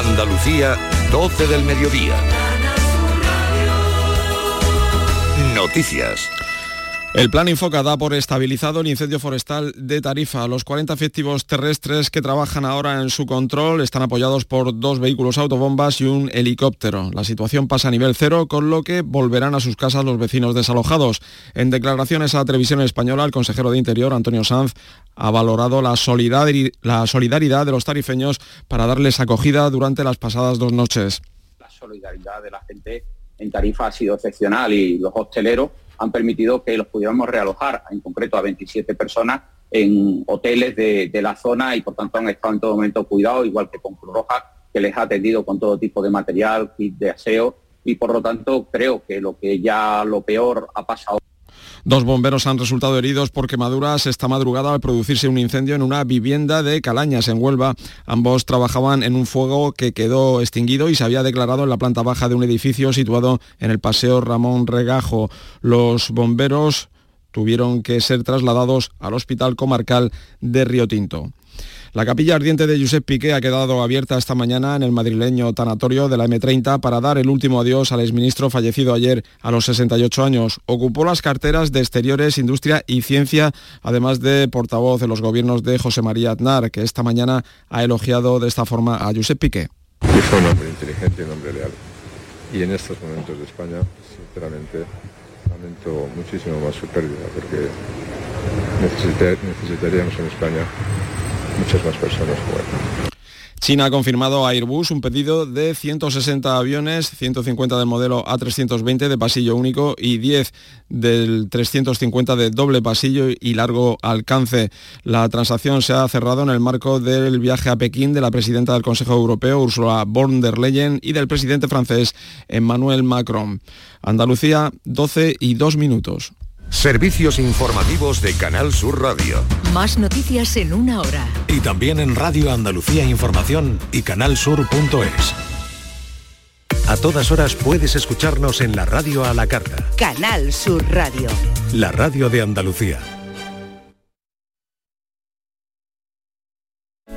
Andalucía, 12 del mediodía. Noticias. El plan Infoca da por estabilizado el incendio forestal de Tarifa. Los 40 efectivos terrestres que trabajan ahora en su control están apoyados por dos vehículos autobombas y un helicóptero. La situación pasa a nivel cero, con lo que volverán a sus casas los vecinos desalojados. En declaraciones a la televisión española, el consejero de Interior, Antonio Sanz, ha valorado la solidaridad de los tarifeños para darles acogida durante las pasadas dos noches. La solidaridad de la gente en Tarifa ha sido excepcional y los hosteleros han permitido que los pudiéramos realojar, en concreto a 27 personas, en hoteles de, la zona y por tanto han estado en todo momento cuidados, igual que con Cruz Roja, que les ha atendido con todo tipo de material, kit de aseo y por lo tanto creo que lo que ya lo peor ha pasado Dos bomberos han resultado heridos por quemaduras esta madrugada al producirse un incendio en una vivienda de Calañas, en Huelva. Ambos trabajaban en un fuego que quedó extinguido y se había declarado en la planta baja de un edificio situado en el Paseo Ramón Regajo. Los bomberos tuvieron que ser trasladados al Hospital Comarcal de Río Tinto. La capilla ardiente de Josep Piqué ha quedado abierta esta mañana en el madrileño tanatorio de la M30 para dar el último adiós al exministro fallecido ayer a los 68 años. Ocupó las carteras de Exteriores, Industria y Ciencia, además de portavoz de los gobiernos de José María Aznar, que esta mañana ha elogiado de esta forma a Josep Piqué. fue un hombre inteligente y un hombre leal. Y en estos momentos de España, sinceramente, lamento muchísimo más su pérdida, porque necesitaríamos en España muchas más personas China ha confirmado a Airbus un pedido de 160 aviones, 150 del modelo A320 de pasillo único y 10 del 350 de doble pasillo y largo alcance. La transacción se ha cerrado en el marco del viaje a Pekín de la presidenta del Consejo Europeo, Ursula von der Leyen, y del presidente francés, Emmanuel Macron. Andalucía, 12 y 2 minutos. Servicios informativos de Canal Sur Radio. Más noticias en una hora. Y también en Radio Andalucía Información y canalsur.es. A todas horas puedes escucharnos en la radio a la carta. Canal Sur Radio. La radio de Andalucía.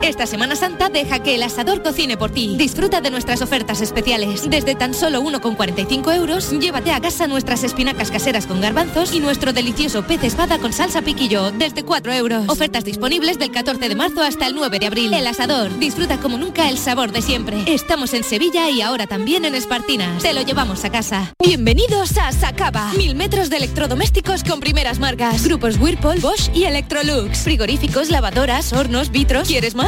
Esta Semana Santa deja que el asador cocine por ti. Disfruta de nuestras ofertas especiales. Desde tan solo 1,45 euros, llévate a casa nuestras espinacas caseras con garbanzos y nuestro delicioso pez espada con salsa piquillo, desde 4 euros. Ofertas disponibles del 14 de marzo hasta el 9 de abril. El asador. Disfruta como nunca el sabor de siempre. Estamos en Sevilla y ahora también en Espartinas. Te lo llevamos a casa. Bienvenidos a Sacaba. Mil metros de electrodomésticos con primeras marcas. Grupos Whirlpool, Bosch y Electrolux. Frigoríficos, lavadoras, hornos, vitros. ¿Quieres más?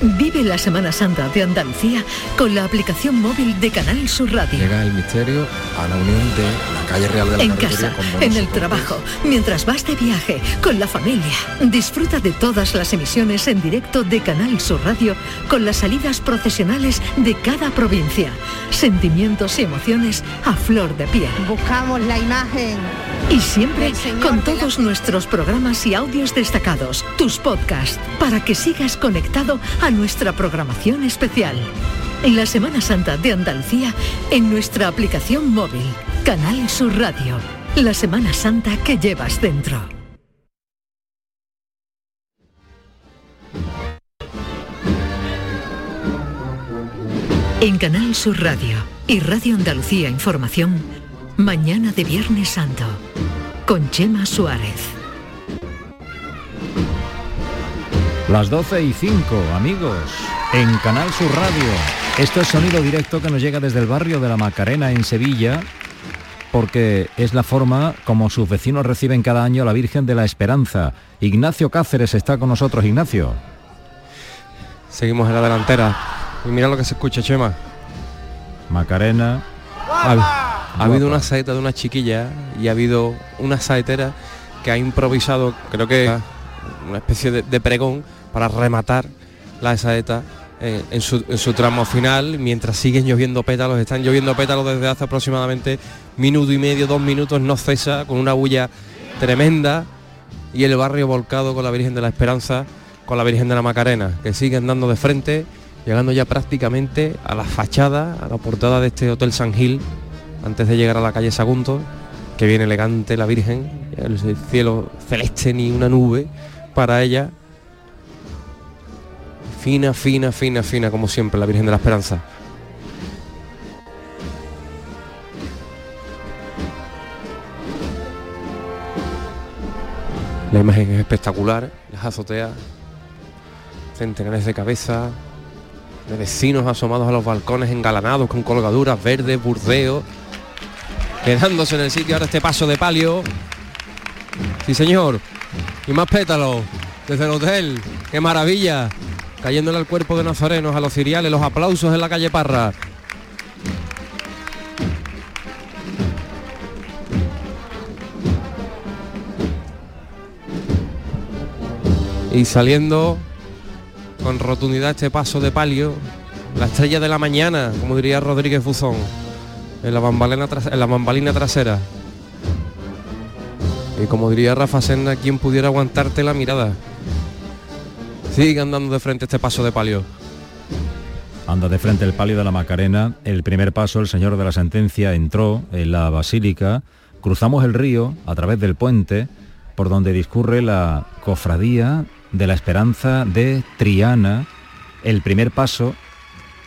Vive la Semana Santa de Andalucía con la aplicación móvil de Canal Sur Radio. Llega el misterio a la unión de la calle Real de la En casa, en el Soportes. trabajo, mientras vas de viaje, con la familia. Disfruta de todas las emisiones en directo de Canal Sur Radio con las salidas procesionales de cada provincia. Sentimientos y emociones a flor de piel. Buscamos la imagen. Y siempre con la todos nuestros programas y audios destacados, tus podcasts, para que sigas conectado a nuestra programación especial. En la Semana Santa de Andalucía, en nuestra aplicación móvil, Canal Sur Radio. La Semana Santa que llevas dentro. En Canal Sur Radio y Radio Andalucía Información, Mañana de Viernes Santo, con Chema Suárez. Las 12 y 5, amigos, en Canal Sur Radio. Esto es sonido directo que nos llega desde el barrio de la Macarena en Sevilla, porque es la forma como sus vecinos reciben cada año a la Virgen de la Esperanza. Ignacio Cáceres está con nosotros, Ignacio. Seguimos en la delantera. Y mira lo que se escucha, Chema. Macarena. Ha, ha habido una saeta de una chiquilla y ha habido una saetera que ha improvisado, creo que una especie de, de pregón para rematar la saeta su, en su tramo final, mientras siguen lloviendo pétalos, están lloviendo pétalos desde hace aproximadamente minuto y medio, dos minutos, no cesa, con una bulla tremenda y el barrio volcado con la Virgen de la Esperanza, con la Virgen de la Macarena, que siguen dando de frente, llegando ya prácticamente a la fachada, a la portada de este Hotel San Gil, antes de llegar a la calle Sagunto, que viene elegante la Virgen, el cielo celeste ni una nube para ella. Fina, fina, fina, fina, como siempre, la Virgen de la Esperanza. La imagen es espectacular, las azoteas, centenares de cabezas, de vecinos asomados a los balcones engalanados con colgaduras verdes, burdeos, quedándose en el sitio. Ahora este paso de palio. Sí señor, y más pétalos. Desde el hotel, qué maravilla, cayéndole al cuerpo de nazarenos, a los ciriales, los aplausos en la calle Parra. Y saliendo con rotundidad este paso de palio, la estrella de la mañana, como diría Rodríguez Buzón, en la bambalina, en la bambalina trasera. Y como diría Rafa Senna, quien pudiera aguantarte la mirada. Sigue andando de frente este paso de palio. Anda de frente el palio de la Macarena. El primer paso, el señor de la sentencia entró en la basílica. Cruzamos el río a través del puente por donde discurre la cofradía de la Esperanza de Triana. El primer paso,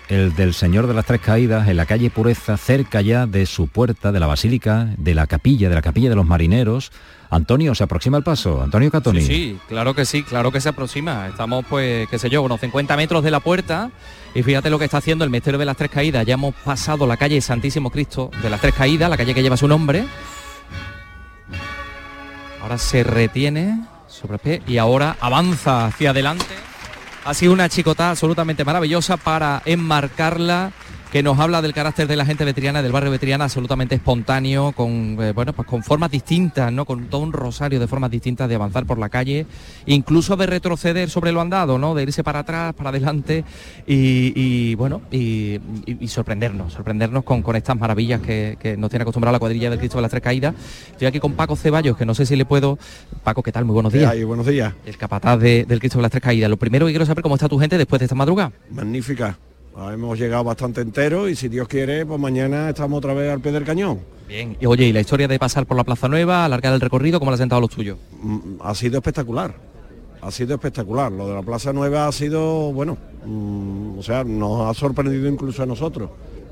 el del Señor de las Tres Caídas, en la calle Pureza, cerca ya de su puerta, de la basílica, de la capilla, de la capilla de los marineros. Antonio, se aproxima el paso. Antonio Catoni. Sí, claro que sí, claro que se aproxima. Estamos, pues, qué sé yo, unos 50 metros de la puerta y fíjate lo que está haciendo el Misterio de las Tres Caídas. Ya hemos pasado la calle Santísimo Cristo de las Tres Caídas, la calle que lleva su nombre. Ahora se retiene sobre pie y ahora avanza hacia adelante. Ha sido una chicota absolutamente maravillosa para enmarcarla que nos habla del carácter de la gente vetriana, del barrio vetriana, absolutamente espontáneo, con eh, bueno, pues con formas distintas, ¿no? Con todo un rosario de formas distintas de avanzar por la calle, incluso de retroceder sobre lo andado, ¿no? De irse para atrás, para adelante y, y, bueno, y, y- y sorprendernos, sorprendernos con, con estas maravillas que, que nos tiene acostumbrado la cuadrilla del Cristo de las Tres Caídas. Estoy aquí con Paco Ceballos, que no sé si le puedo. Paco, ¿qué tal? Muy buenos ¿Qué días. hay? Buenos días. El capataz de- del Cristo de las Tres Caídas. Lo primero que quiero saber cómo está tu gente después de esta madrugada. Magnífica. Ah, Hemos llegado bastante enteros y si Dios quiere, pues mañana estamos otra vez al pie del cañón. Bien. Y oye, ¿y la historia de pasar por la Plaza Nueva, alargar el recorrido, cómo le ha sentado a los tuyos? Mm, Ha sido espectacular. Ha sido espectacular. Lo de la Plaza Nueva ha sido, bueno, mm, o sea, nos ha sorprendido incluso a nosotros.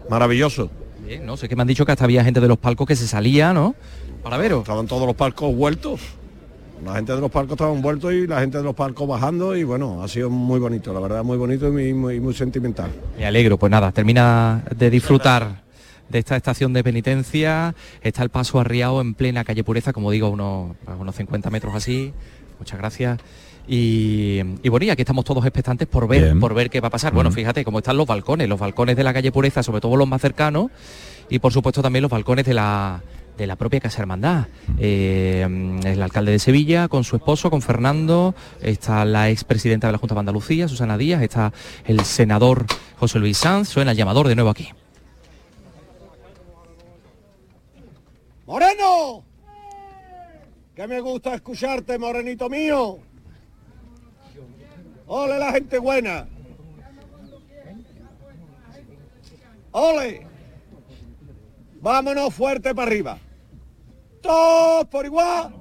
Maravilloso. Bien, no sé que me han dicho que hasta había gente de los palcos que se salía, ¿no? Para veros. Estaban todos los palcos vueltos. La gente de los palcos estaban vueltos y la gente de los palcos bajando y bueno, ha sido muy bonito, la verdad, muy bonito y muy, muy, muy sentimental. Me alegro, pues nada, termina de disfrutar de esta estación de penitencia. Está el paso arriado en plena calle Pureza, como digo, unos, a unos 50 metros así. Muchas gracias. Y, y bueno, y aquí estamos todos expectantes por ver, Bien. por ver qué va a pasar. Bueno, Mm. fíjate cómo están los balcones, los balcones de la calle Pureza, sobre todo los más cercanos, y por supuesto también los balcones de la de la propia Casa Hermandad. Eh, el alcalde de Sevilla con su esposo, con Fernando, está la expresidenta de la Junta de Andalucía, Susana Díaz, está el senador José Luis Sanz, suena el llamador de nuevo aquí. ¡Moreno! Que me gusta escucharte, morenito mío. ¡Ole la gente buena! ¡Ole! Vámonos fuerte para arriba. Por igual.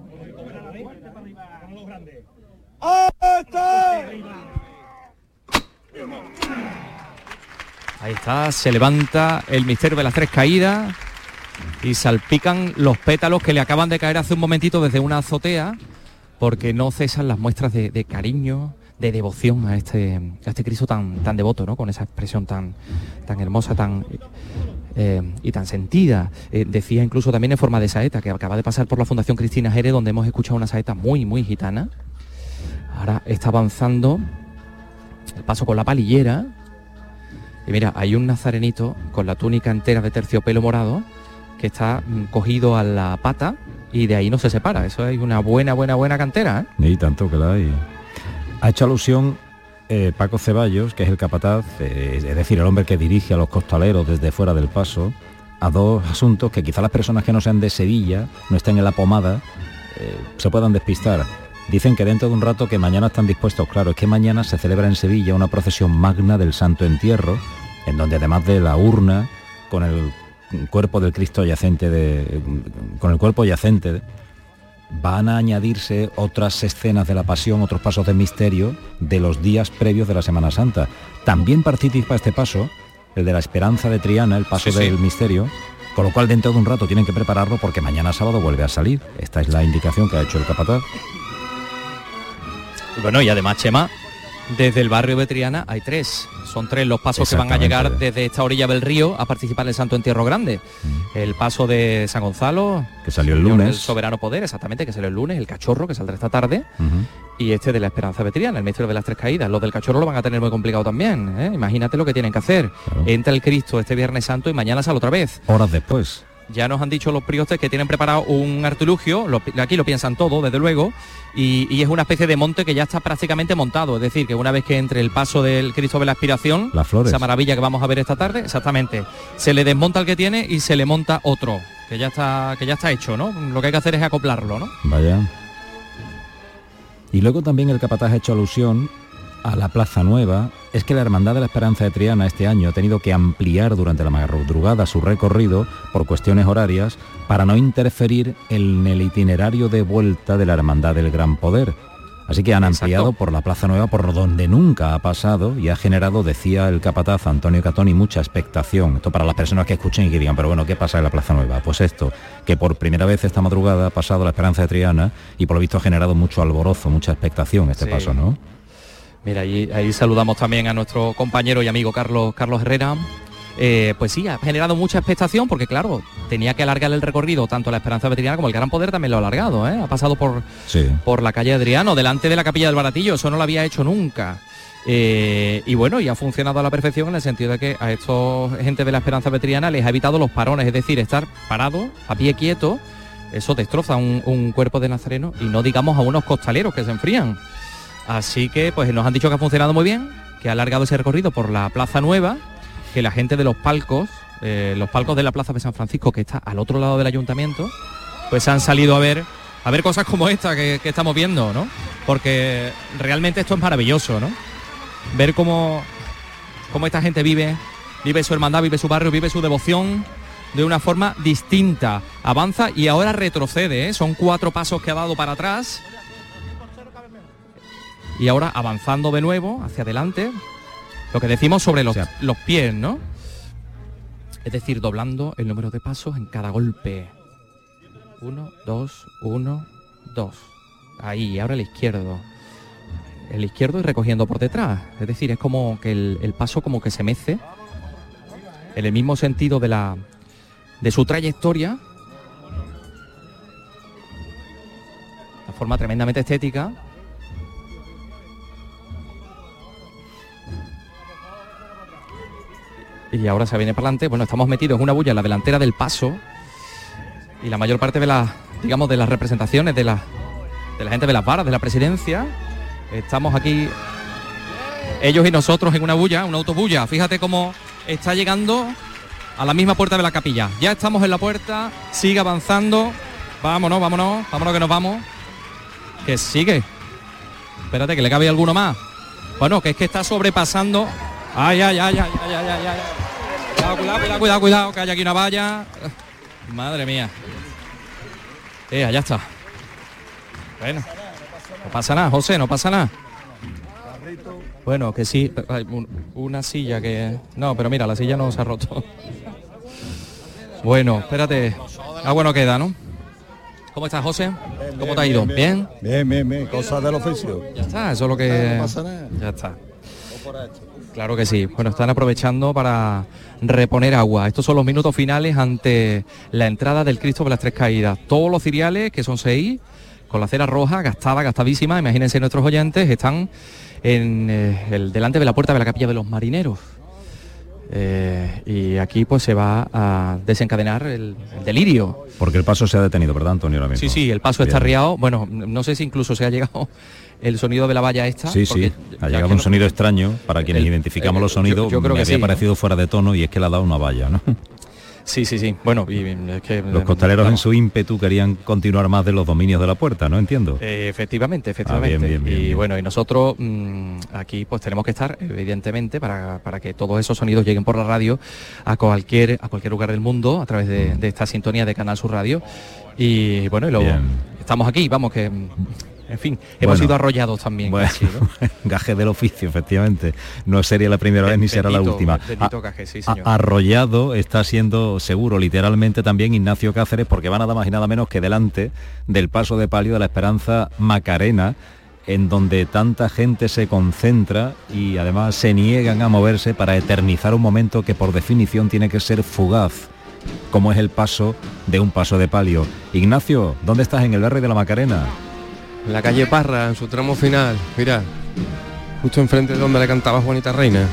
Ahí está, se levanta el misterio de las tres caídas y salpican los pétalos que le acaban de caer hace un momentito desde una azotea, porque no cesan las muestras de, de cariño, de devoción a este, a este Cristo tan, tan devoto, ¿no? Con esa expresión tan, tan hermosa, tan eh, y tan sentida. Eh, decía incluso también en forma de saeta, que acaba de pasar por la Fundación Cristina Jerez, donde hemos escuchado una saeta muy, muy gitana. Ahora está avanzando el paso con la palillera. Y mira, hay un nazarenito con la túnica entera de terciopelo morado que está mm, cogido a la pata y de ahí no se separa. Eso es una buena, buena, buena cantera. ¿eh? Y tanto que la hay. Ha hecho alusión eh, Paco Ceballos, que es el capataz, eh, es decir, el hombre que dirige a los costaleros desde fuera del paso, a dos asuntos que quizá las personas que no sean de Sevilla, no estén en la pomada, eh, se puedan despistar. Dicen que dentro de un rato que mañana están dispuestos, claro, es que mañana se celebra en Sevilla una procesión magna del Santo Entierro, en donde además de la urna, con el cuerpo del Cristo yacente de, con el cuerpo yacente van a añadirse otras escenas de la pasión, otros pasos de misterio de los días previos de la Semana Santa. También participa este paso, el de la esperanza de Triana, el paso Sí, sí. del misterio, con lo cual dentro de un rato tienen que prepararlo porque mañana sábado vuelve a salir. Esta es la indicación que ha hecho el capataz. Bueno, y además, Chema, desde el barrio de Triana hay tres. Son tres los pasos que van a llegar desde esta orilla del río a participar en el Santo Entierro Grande. El paso de San Gonzalo, Que salió el lunes. del Soberano Poder, exactamente, que salió el lunes, el cachorro, que saldrá esta tarde, y este de la Esperanza Vetriana, el misterio de las tres caídas. Los del cachorro lo van a tener muy complicado también. ¿eh? Imagínate lo que tienen que hacer. Entra el Cristo este Viernes Santo y mañana sale otra vez. Horas después. Ya nos han dicho los priostes que tienen preparado un artilugio, lo- aquí lo piensan todo, desde luego, y, y es una especie de monte que ya está prácticamente montado. Es decir, que una vez que entre el paso del Cristo de la Aspiración, Las flores. esa maravilla que vamos a ver esta tarde, exactamente, se le desmonta el que tiene y se le monta otro, que ya está, que ya está hecho, ¿no? Lo que hay que hacer es acoplarlo, ¿no? Vaya. Y luego también el capataz ha hecho alusión a la Plaza Nueva. Es que la Hermandad de la Esperanza de Triana este año ha tenido que ampliar durante la madrugada su recorrido por cuestiones horarias para no interferir en el itinerario de vuelta de la Hermandad del Gran Poder. Así que han ampliado por la Plaza Nueva por donde nunca ha pasado y ha generado, decía el capataz Antonio Catoni, mucha expectación. Esto para las personas que escuchen y que digan, pero bueno, ¿qué pasa en la Plaza Nueva? Pues esto, que por primera vez esta madrugada ha pasado la Esperanza de Triana y por lo visto ha generado mucho alborozo, mucha expectación este Sí. paso, ¿no? Mira, ahí, ahí saludamos también a nuestro compañero y amigo Carlos, Carlos Herrera. Eh, pues sí, ha generado mucha expectación porque claro, tenía que alargar el recorrido, tanto la Esperanza Veterinaria como el Gran Poder también lo ha alargado, ¿eh? ha pasado por, Sí. por la calle Adriano, delante de la capilla del Baratillo, eso no lo había hecho nunca. Eh, y bueno, y ha funcionado a la perfección en el sentido de que a estos gente de la Esperanza Vetriana les ha evitado los parones, es decir, estar parado, a pie quieto, eso destroza un, un cuerpo de nazareno y no digamos a unos costaleros que se enfrían. Así que pues nos han dicho que ha funcionado muy bien, que ha alargado ese recorrido por la Plaza Nueva, que la gente de los palcos, eh, los palcos de la Plaza de San Francisco, que está al otro lado del ayuntamiento, pues han salido a ver a ver cosas como esta que, estamos viendo, ¿no? Porque realmente esto es maravilloso, ¿no? Ver cómo, cómo esta gente vive, vive su hermandad, vive su barrio, vive su devoción de una forma distinta. Avanza y ahora retrocede, ¿eh? Son cuatro pasos que ha dado para atrás. Y ahora avanzando de nuevo hacia adelante. Lo que decimos sobre los, los pies, ¿no? Es decir, doblando el número de pasos en cada golpe. Uno, dos, uno, dos. Ahí, ahora el izquierdo. El izquierdo y recogiendo por detrás. Es decir, es como que el, el paso como que se mece en el mismo sentido de la de su trayectoria. De forma tremendamente estética. Y ahora se viene para adelante. Bueno, estamos metidos en una bulla en la delantera del paso y la mayor parte de las, digamos, de las representaciones de la, de la gente de las varas, de la presidencia, estamos aquí ellos y nosotros en una bulla, una autobulla. Fíjate cómo está llegando a la misma puerta de la capilla. Ya estamos en la puerta, sigue avanzando. Vámonos, vámonos, vámonos que nos vamos. Que sigue. Espérate, que le cabe alguno más. Bueno, que es que está sobrepasando. Ay, ay, ay, ay, ay, ay, ay, ay. Cuidado, cuidado, cuidado, cuidado, cuidado, que hay aquí una valla. Madre mía. Eh, allá está. Bueno, no pasa nada, José, no pasa nada. Bueno, que sí, hay un- una silla que... No, pero mira, la silla no se ha roto. Bueno, espérate. Ah, bueno queda, ¿no? ¿Cómo estás, José? ¿Cómo te ha ido? ¿Bien? Bien, bien, bien. Cosas del oficio. Ya está, eso es lo que... No pasa nada. Ya está. Claro que sí. Bueno, están aprovechando para reponer agua. Estos son los minutos finales ante la entrada del Cristo de las Tres Caídas. Todos los ciriales, que son seis, con la cera roja, gastada, gastadísima, imagínense nuestros oyentes, están en eh, el delante de la puerta de la capilla de los marineros. Eh, y aquí pues se va a desencadenar el, el delirio. Porque el paso se ha detenido, ¿verdad, Antonio? Ahora mismo? Sí, sí, el paso está riado. Bueno, no sé si incluso se ha llegado el sonido de la valla esta. Sí, sí, ha llegado no- un sonido extraño para quienes El- identificamos eh, los sonidos. yo creo me que había sí. parecido fuera de tono y es que le ha dado una valla, ¿no? Sí, sí, sí. Bueno, y es que... Los costaleros en su ímpetu querían continuar más de los dominios de la puerta, ¿no? Entiendo. eh, efectivamente, efectivamente. Ah, bien, bien, bien, y bueno, y nosotros mm, aquí pues tenemos que estar, evidentemente, para, para que todos esos sonidos lleguen por la radio a cualquier, a cualquier lugar del mundo a través de, de esta sintonía de Canal Sur Radio. Y bueno, y luego estamos aquí, vamos que... En fin, hemos Bueno. sido arrollados también. Bueno, casi, ¿no? gaje del oficio, efectivamente. No sería la primera vez ni será la última. bendito A- gaje, sí, a- señor. arrollado está siendo seguro, literalmente también Ignacio Cáceres, porque va nada más y nada menos que delante del paso de palio de la Esperanza Macarena, en donde tanta gente se concentra y además se niegan a moverse para eternizar un momento que por definición tiene que ser fugaz como es el paso de un paso de palio. Ignacio, ¿dónde estás en el barrio de la Macarena? En la calle Parra, en su tramo final, mira, justo enfrente de donde le cantaba Juanita Reina,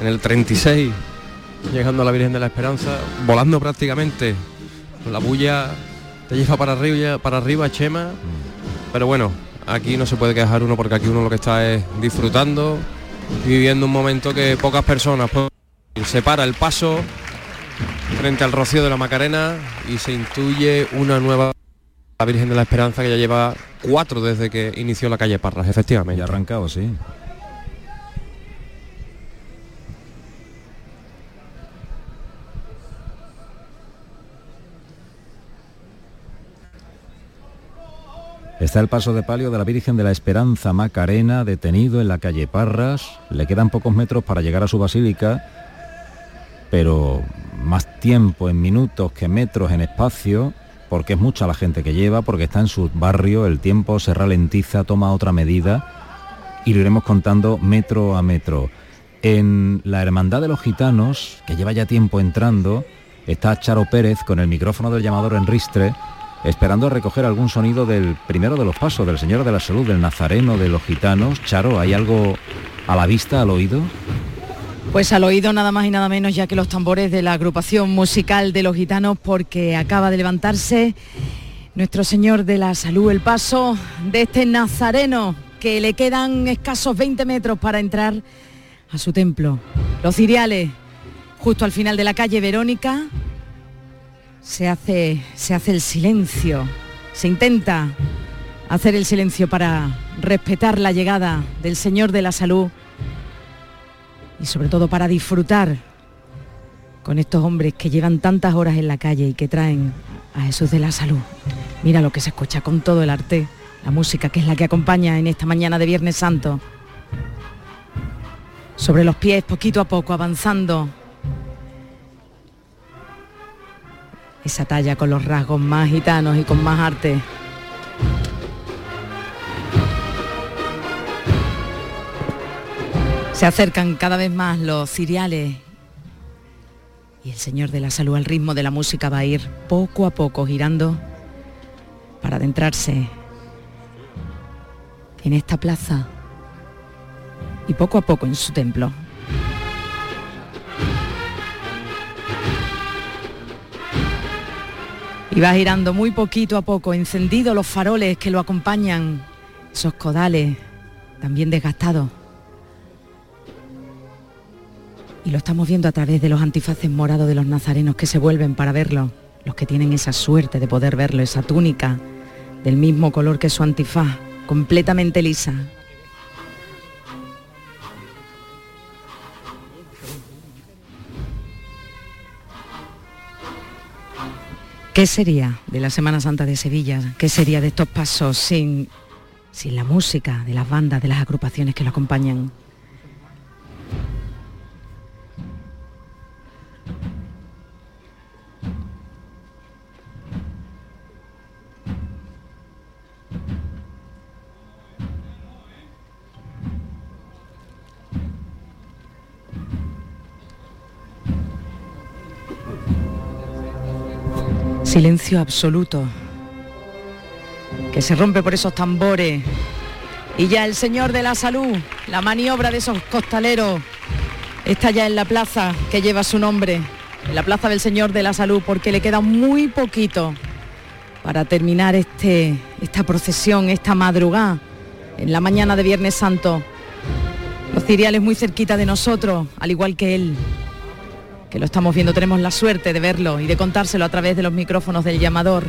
en el 36, llegando a la Virgen de la Esperanza, volando prácticamente. La bulla te lleva para arriba, para arriba, Chema. Pero bueno, aquí no se puede quejar uno porque aquí uno lo que está es disfrutando viviendo un momento que pocas personas pues, se para el paso frente al rocío de la Macarena y se intuye una nueva la Virgen de la Esperanza que ya lleva cuatro desde que inició la calle Parras, efectivamente. Ya arrancado, sí. Está el paso de palio de la Virgen de la Esperanza Macarena, detenido en la calle Parras. Le quedan pocos metros para llegar a su basílica, pero más tiempo en minutos que metros en espacio, porque es mucha la gente que lleva, porque está en su barrio, el tiempo se ralentiza, toma otra medida y lo iremos contando metro a metro. En la Hermandad de los Gitanos, que lleva ya tiempo entrando, está Charo Pérez con el micrófono del llamador en ristre, esperando a recoger algún sonido del primero de los pasos, del Señor de la Salud, del Nazareno de los Gitanos. Charo, ¿hay algo a la vista, al oído? Pues al oído nada más y nada menos ya que los tambores de la agrupación musical de los gitanos porque acaba de levantarse nuestro Señor de la Salud, el paso de este nazareno que le quedan escasos 20 metros para entrar a su templo. Los ciriales, justo al final de la calle Verónica, se hace, se hace el silencio, se intenta hacer el silencio para respetar la llegada del Señor de la Salud y sobre todo para disfrutar con estos hombres que llevan tantas horas en la calle y que traen a Jesús de la Salud. Mira lo que se escucha con todo el arte, la música que es la que acompaña en esta mañana de Viernes Santo. Sobre los pies, poquito a poco, avanzando. Esa talla con los rasgos más gitanos y con más arte. Se acercan cada vez más los cereales y el Señor de la Salud al ritmo de la música va a ir poco a poco girando para adentrarse en esta plaza y poco a poco en su templo. Y va girando muy poquito a poco, encendidos los faroles que lo acompañan, esos codales también desgastados. Y lo estamos viendo a través de los antifaces morados de los nazarenos que se vuelven para verlo, los que tienen esa suerte de poder verlo, esa túnica del mismo color que su antifaz, completamente lisa. ¿Qué sería de la Semana Santa de Sevilla? ¿Qué sería de estos pasos sin, sin la música de las bandas, de las agrupaciones que lo acompañan? Silencio absoluto. Que se rompe por esos tambores. Y ya el Señor de la Salud, la maniobra de esos costaleros, está ya en la plaza que lleva su nombre, en la plaza del Señor de la Salud, porque le queda muy poquito para terminar este, esta procesión, esta madrugada, en la mañana de Viernes Santo. Los ciriales muy cerquita de nosotros, al igual que él, que lo estamos viendo, tenemos la suerte de verlo y de contárselo a través de los micrófonos del llamador.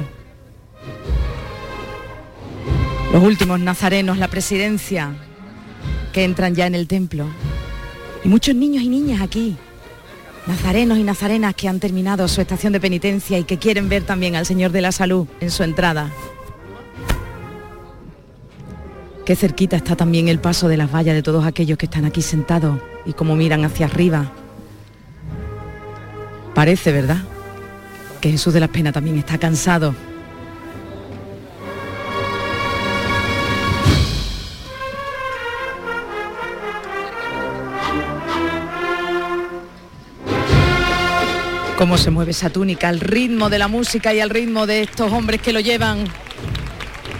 Los últimos nazarenos, la presidencia, que entran ya en el templo. Y muchos niños y niñas aquí, nazarenos y nazarenas que han terminado su estación de penitencia y que quieren ver también al Señor de la Salud en su entrada. Qué cerquita está también el paso de las vallas de todos aquellos que están aquí sentados y como miran hacia arriba Parece, ¿verdad? Que Jesús de las Penas también está cansado. Cómo se mueve esa túnica al ritmo de la música y al ritmo de estos hombres que lo llevan.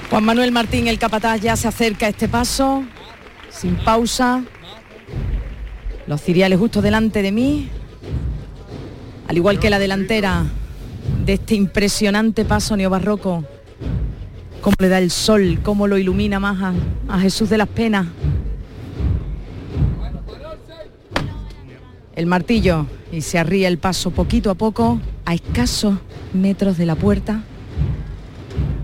Juan Manuel Martín, el capataz, ya se acerca a este paso, sin pausa. Los ciriales justo delante de mí, al igual que la delantera de este impresionante paso neobarroco, cómo le da el sol, cómo lo ilumina más a, Jesús de las Penas. El martillo y se arría el paso poquito a poco a escasos metros de la puerta.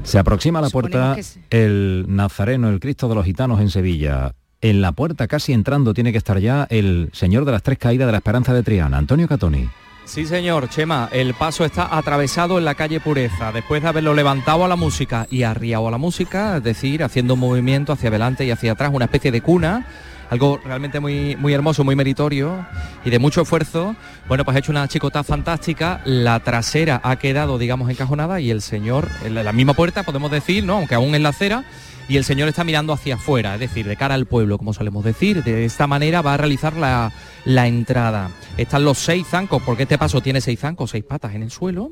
Se aproxima a la puerta el Nazareno, el Cristo de los Gitanos en Sevilla. En la puerta, casi entrando, tiene que estar ya el Señor de las Tres Caídas de la Esperanza de Triana, Antonio Catoni. Sí, señor, Chema, el paso está atravesado en la calle Pureza, después de haberlo levantado a la música y arriado a la música, es decir, haciendo un movimiento hacia adelante y hacia atrás, una especie de cuna, algo realmente muy, muy hermoso, muy meritorio y de mucho esfuerzo. Bueno, pues ha hecho una chicota fantástica, la trasera ha quedado, digamos, encajonada y el señor, en la misma puerta, podemos decir, ¿no? Aunque aún en la acera, y el señor está mirando hacia afuera, es decir, de cara al pueblo, como solemos decir. De esta manera va a realizar la, entrada. Están los seis zancos, porque este paso tiene seis zancos, seis patas en el suelo,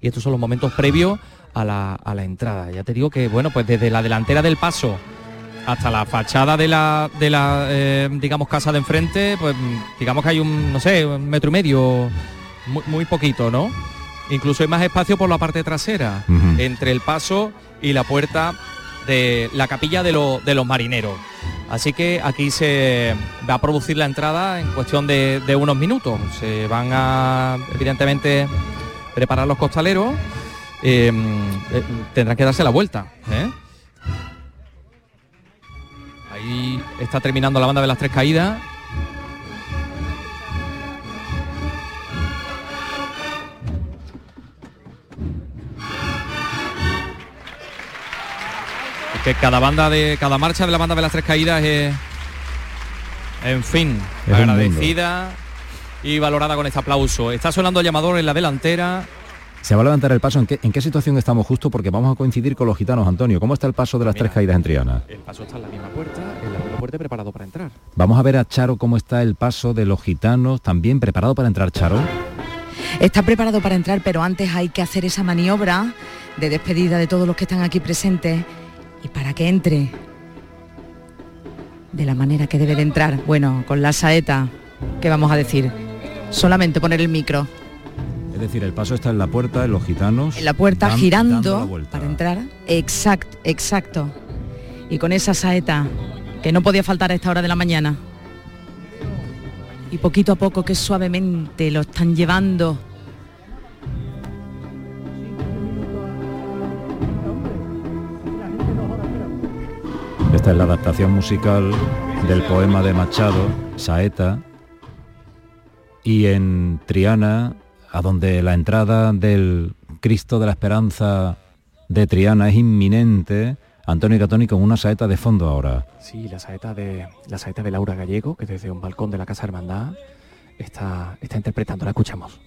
y estos son los momentos previos a la, entrada. Ya te digo que, bueno, pues desde la delantera del paso hasta la fachada de la, de la eh, digamos, casa de enfrente, pues digamos que hay un, no sé, un metro y medio, muy, poquito, ¿no? Incluso hay más espacio por la parte trasera, entre el paso y la puerta de la capilla de, los marineros. Así que aquí se va a producir la entrada en cuestión de, unos minutos. Se van a, evidentemente, preparar los costaleros. Em, eh, tendrán que darse la vuelta. ¿eh? Ahí está terminando la banda de las tres caídas. Que cada banda de cada marcha de la banda de las tres caídas es en fin agradecida y valorada con este aplauso está sonando el llamador en la delantera se va a levantar el paso. ¿En qué, ¿En qué situación estamos justo? Porque vamos a coincidir con los gitanos, Antonio. ¿Cómo está el paso de las tres caídas en Triana? El paso está en la misma puerta, en la misma puerta preparado para entrar. Vamos a ver a Charo cómo está el paso de los gitanos, también preparado para entrar, Charo. Está preparado para entrar, pero antes hay que hacer esa maniobra de despedida de todos los que están aquí presentes y para que entre de la manera que debe de entrar, bueno, con la saeta, ¿qué vamos a decir? Solamente poner el micro. Es decir, el paso está en la puerta, en los gitanos. En la puerta dan- girando la para entrar. Exacto, exacto. Y con esa saeta que no podía faltar a esta hora de la mañana. Y poquito a poco, que suavemente lo están llevando. Es la adaptación musical del poema de Machado, Saeta. Y en Triana, a donde la entrada del Cristo de la Esperanza de Triana es inminente, Antonio Catoni con una saeta de fondo ahora. Sí, la saeta de la saeta de Laura Gallego, que desde un balcón de la Casa Hermandad está, está interpretando. La escuchamos.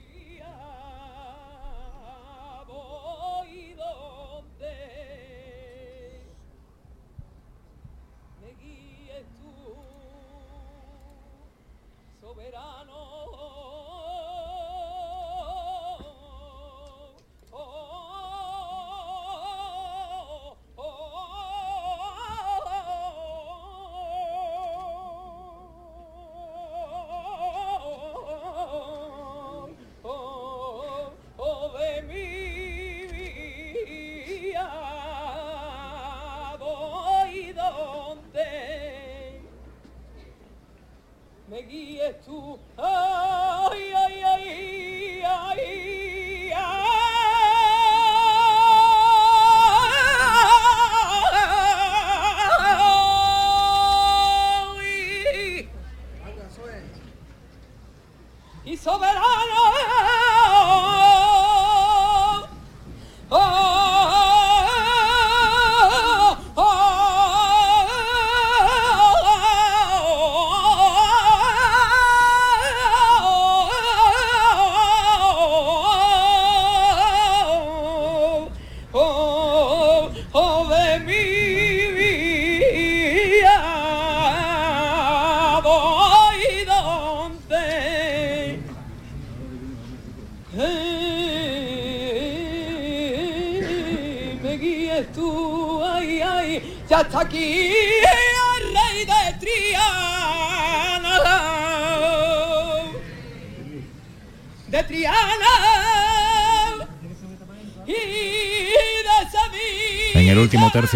Tú.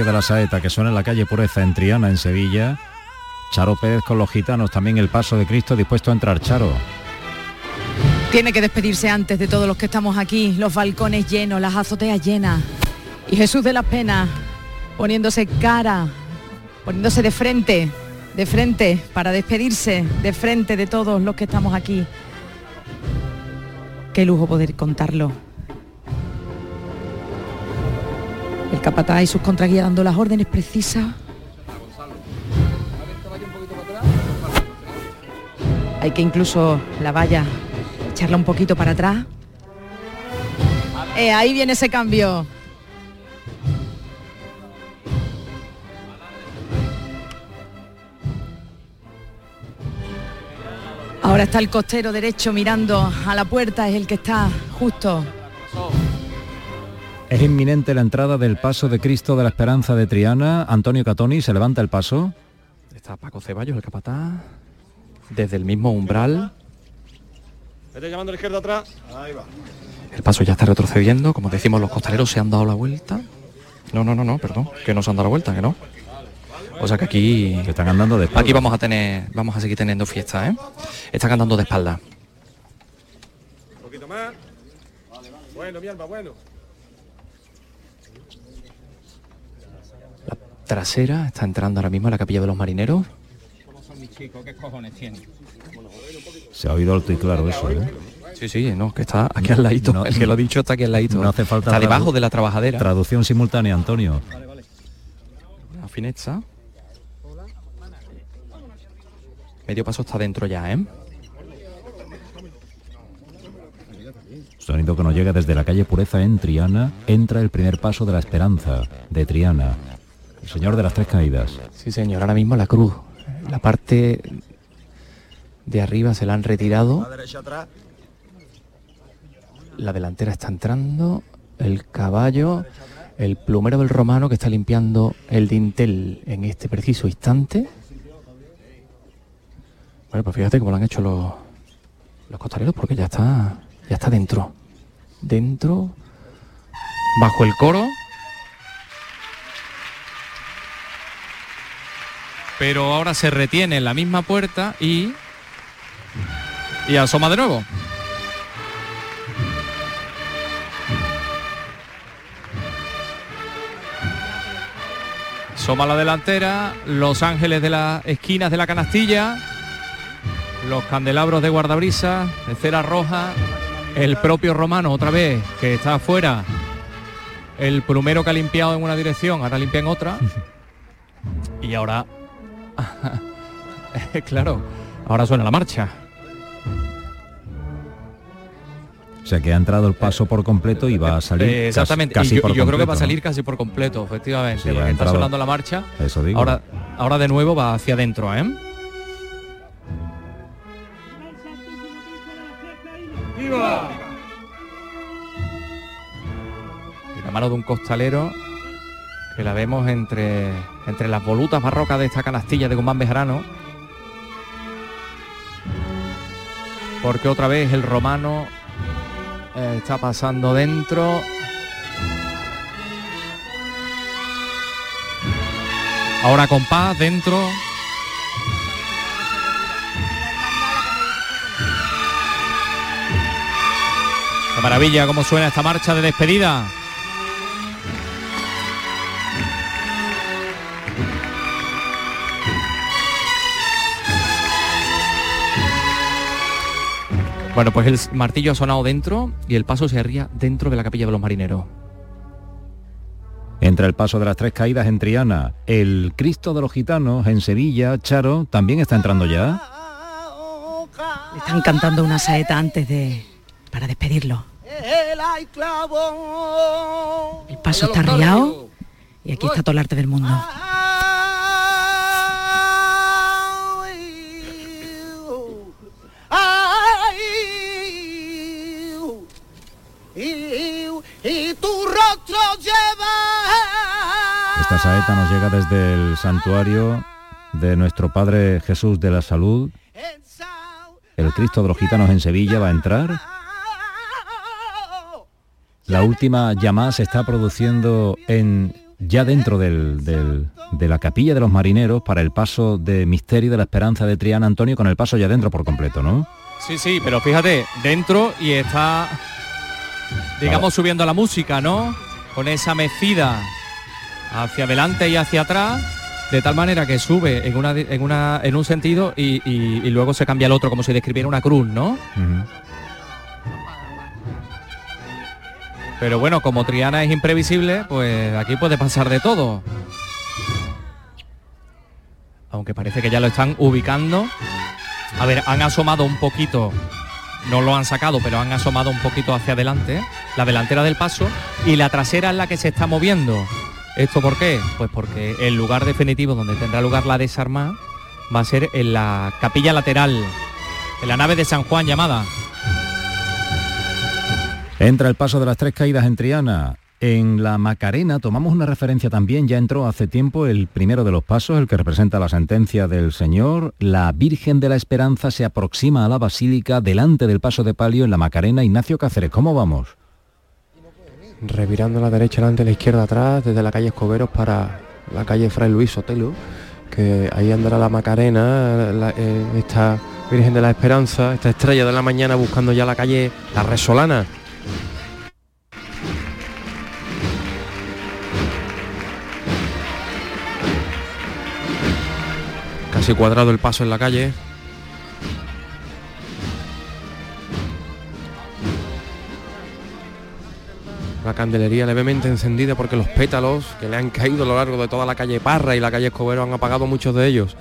De la saeta que suena en la calle Pureza en Triana, en Sevilla, Charo Pérez con los gitanos, también el paso de Cristo dispuesto a entrar, Charo. Tiene que despedirse antes de todos los que estamos aquí, los balcones llenos, las azoteas llenas. Y Jesús de las Penas poniéndose cara, poniéndose de frente, de frente, para despedirse de frente de todos los que estamos aquí. Qué lujo poder contarlo. Capataz y sus contraguías dando las órdenes precisas. Hay que incluso la valla echarla un poquito para atrás. Eh, ahí viene ese cambio. Ahora está el costero derecho mirando a la puerta, es el que está justo. Es inminente la entrada del paso de Cristo de la Esperanza de Triana. Antonio Catoni se levanta el paso. Está Paco Ceballos, el capataz, desde el mismo umbral. Vete llamando a la izquierda atrás. Ahí va. El paso ya está retrocediendo, como decimos los costaleros se han dado la vuelta. No, no, no, no, perdón, que no se han dado la vuelta, que no. O sea que aquí que están andando de espalda. Aquí vamos a tener, vamos a seguir teniendo fiesta, ¿eh? Están andando de espalda. Un poquito más. Bueno, mi alma, bueno. Trasera está entrando ahora mismo a la capilla de los marineros. Se ha oído alto y claro eso, ¿eh? Sí, sí, no, que está aquí al ladito. No- el que lo ha dicho está aquí al ladito. No hace falta Está debajo de la trabajadera. Traducción simultánea, Antonio. La fineza. Medio paso está dentro ya, ¿eh? Sonido que nos llega desde la calle Pureza en Triana. Entra el primer paso de la Esperanza de Triana. El Señor de las Tres Caídas. Sí, señor, ahora mismo la cruz. La parte de arriba se la han retirado. La delantera está entrando. El caballo. El plumero del romano que está limpiando el dintel en este preciso instante. Bueno, pues fíjate cómo lo han hecho los, los costaleros porque ya está, ya está dentro. dentro, bajo el coro. Pero ahora se retiene en la misma puerta y y asoma de nuevo. Asoma la delantera, los ángeles de las esquinas de la canastilla, los candelabros de guardabrisa, de cera roja, el propio romano otra vez que está afuera, el primero que ha limpiado en una dirección, ahora limpia en otra. Y ahora, claro, ahora suena la marcha. O sea que ha entrado el paso por completo y va a salir Eh, casi- exactamente. casi, y yo, por y yo creo que va a ¿no? salir casi por completo, efectivamente. Sí, Está entrado- sonando la marcha. Eso digo. Ahora, ahora de nuevo va hacia adentro, ¿eh? Y la mano de un costalero que la vemos entre, entre las volutas barrocas de esta canastilla de Guzmán Bejarano. Porque otra vez el romano eh, está pasando dentro. Ahora compás dentro. Maravilla cómo suena esta marcha de despedida. Bueno, pues el martillo ha sonado dentro y el paso se arría dentro de la capilla de los marineros. Entre el paso de las tres caídas en Triana, el Cristo de los Gitanos en Sevilla, Charo, también está entrando ya. Le están cantando una saeta antes de para despedirlo. El paso está arriado y aquí está todo el arte del mundo. Nos llega desde el santuario de nuestro Padre Jesús de la Salud. El Cristo de los Gitanos en Sevilla va a entrar. La última llamada se está produciendo en ya dentro del- del- de la capilla de los marineros para el paso de Misterio de la Esperanza de Triana Antonio con el paso ya dentro por completo, ¿no? Sí, sí, pero fíjate, dentro y está, digamos, subiendo la música, ¿no? Con esa mecida hacia adelante y hacia atrás, de tal manera que sube en, una, en, una, en un sentido y, y- y luego se cambia al otro, como si describiera una cruz, ¿no? Pero bueno, como Triana es imprevisible, pues aquí puede pasar de todo. Aunque parece que ya lo están ubicando. A ver, han asomado un poquito, no lo han sacado, pero han asomado un poquito hacia adelante, la delantera del paso, y la trasera es la que se está moviendo. ¿Esto por qué? Pues porque el lugar definitivo donde tendrá lugar la desarma va a ser en la capilla lateral, en la nave de San Juan llamada. Entra el paso de las tres caídas en Triana. En la Macarena tomamos una referencia también, ya entró hace tiempo el primero de los pasos, el que representa la sentencia del Señor. La Virgen de la Esperanza se aproxima a la Basílica delante del paso de palio en la Macarena. Ignacio Cáceres, ¿cómo vamos? Revirando a la derecha delante, a la izquierda atrás, desde la calle Escoberos para la calle Fray Luis Sotelo, que ahí andará la Macarena, eh, esta Virgen de la Esperanza, esta estrella de la mañana buscando ya la calle La Resolana. Casi cuadrado el paso en la calle. La candelería levemente encendida porque los pétalos que le han caído a lo largo de toda la calle Parra y la calle Escobero han apagado muchos de ellos.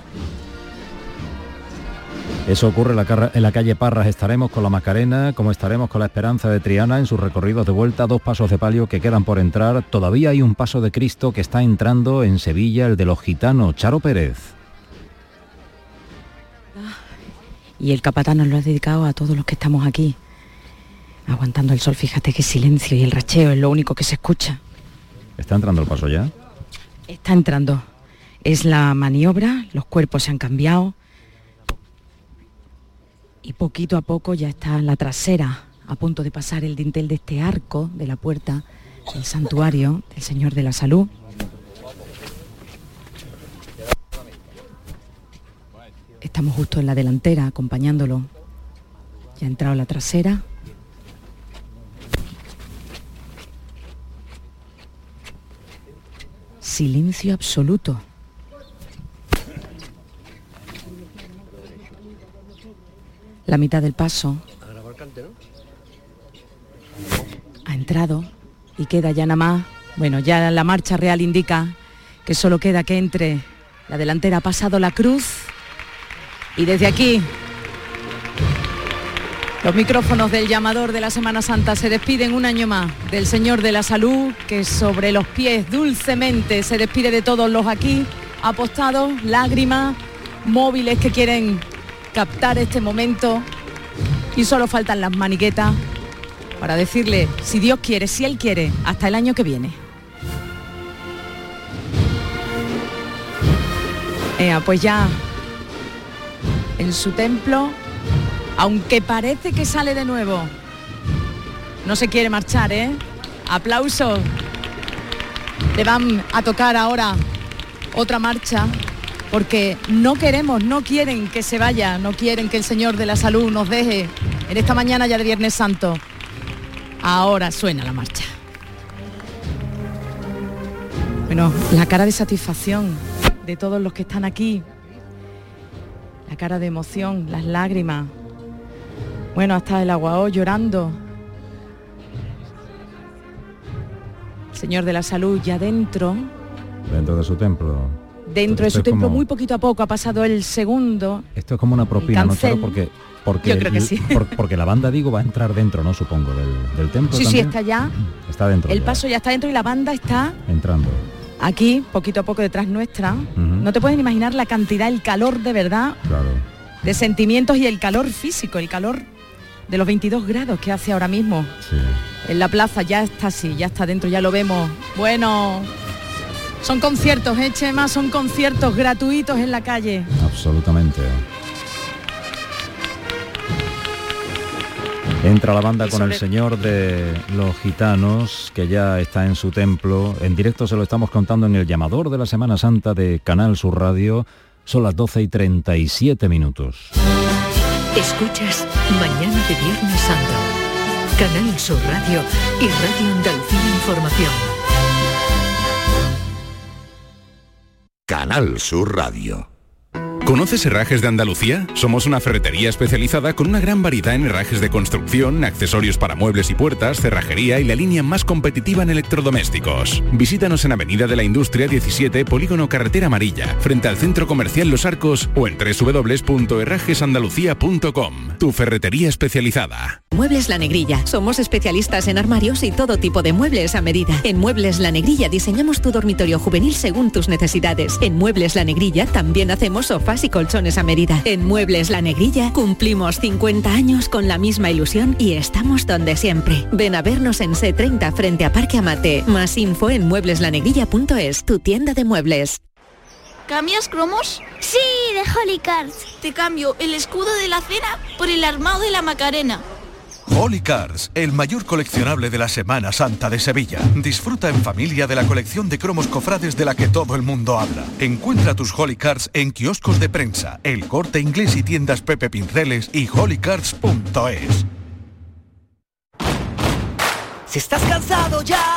Eso ocurre en la, carra- en la calle Parras. Estaremos con la Macarena, como estaremos con la Esperanza de Triana en sus recorridos de vuelta. Dos pasos de palio que quedan por entrar. Todavía hay un paso de Cristo que está entrando en Sevilla, el de los gitanos. Charo Pérez. Y el capatán nos lo ha dedicado a todos los que estamos aquí. Aguantando el sol, fíjate qué silencio y el racheo es lo único que se escucha. ¿Está entrando el paso ya? Está entrando. Es la maniobra, los cuerpos se han cambiado. Y poquito a poco ya está la trasera a punto de pasar el dintel de este arco de la puerta del santuario del Señor de la Salud. Estamos justo en la delantera acompañándolo. Ya ha entrado la trasera. Silencio absoluto. La mitad del paso ha entrado y queda ya nada más. Bueno, ya la marcha real indica que solo queda que entre. La delantera ha pasado la cruz y desde aquí los micrófonos del llamador de la Semana Santa se despiden un año más del Señor de la Salud, que sobre los pies dulcemente se despide de todos los aquí apostados, lágrimas, móviles que quieren captar este momento y solo faltan las maniquetas para decirle, si Dios quiere, si Él quiere, hasta el año que viene. Pues ya en su templo, aunque parece que sale de nuevo, no se quiere marchar, ¿eh? Aplausos. Le van a tocar ahora otra marcha porque no queremos, no quieren que se vaya, no quieren que el Señor de la Salud nos deje en esta mañana ya de Viernes Santo. Ahora suena la marcha. Bueno, la cara de satisfacción de todos los que están aquí, la cara de emoción, las lágrimas, bueno, hasta el aguao llorando. Señor de la Salud ya dentro, Dentro de su templo. dentro de su templo como- muy poquito a poco ha pasado el segundo. Esto es como una propina, ¿no. Charo? Porque, porque, Yo creo que sí. por- porque la banda, digo, va a entrar dentro, ¿no? Supongo, del, del templo Sí, sí, está ya. Está dentro El ya, paso ya está dentro y la banda está entrando. aquí, poquito a poco detrás nuestra. No te pueden imaginar la cantidad, el calor de verdad, Claro. de sentimientos y el calor físico, el calor de los 22 grados que hace ahora mismo. En la plaza ya está así, ya está dentro, ya lo vemos. Bueno, son conciertos, ¿eh, Chema? Son conciertos gratuitos en la calle. Absolutamente. Entra la banda con el señor de los gitanos, que ya está en su templo. En directo se lo estamos contando en el llamador de la Semana Santa de Canal Sur Radio. Son las 12 y 37 minutos. Escuchas Mañana de Viernes Santo. Canal Sur Radio y Radio Andalucía Información. Canal Sur Radio. ¿Conoces Herrajes de Andalucía? Somos una ferretería especializada con una gran variedad en herrajes de construcción, accesorios para muebles y puertas, cerrajería y la línea más competitiva en electrodomésticos. Visítanos en Avenida de la Industria 17, Polígono Carretera Amarilla, frente al Centro Comercial Los Arcos o en www.herrajesandalucía.com. Tu ferretería especializada. Muebles La Negrilla. Somos especialistas en armarios y todo tipo de muebles a medida. En Muebles La Negrilla diseñamos tu dormitorio juvenil según tus necesidades. En Muebles La Negrilla también hacemos sofás y colchones a medida. En Muebles La Negrilla cumplimos 50 años con la misma ilusión y estamos donde siempre. Ven a vernos en C30 frente a Parque Amate. Más info en muebleslanegrilla.es, tu tienda de muebles. ¿Cambias cromos? Sí, de Holy Cards. Te cambio el escudo de la cena por el armado de la Macarena. Holy Cars, el mayor coleccionable de la Semana Santa de Sevilla. Disfruta en familia de la colección de cromos cofrades de la que todo el mundo habla. Encuentra tus Holy Cars en kioscos de prensa, El Corte Inglés y tiendas Pepe Pinceles y holycars.es. Si estás cansado ya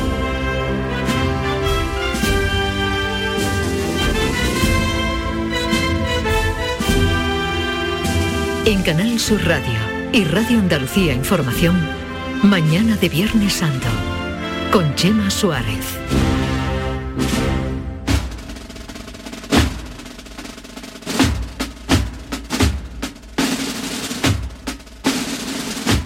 En Canal Sur Radio, y Radio Andalucía Información, mañana de Viernes Santo, con Chema Suárez.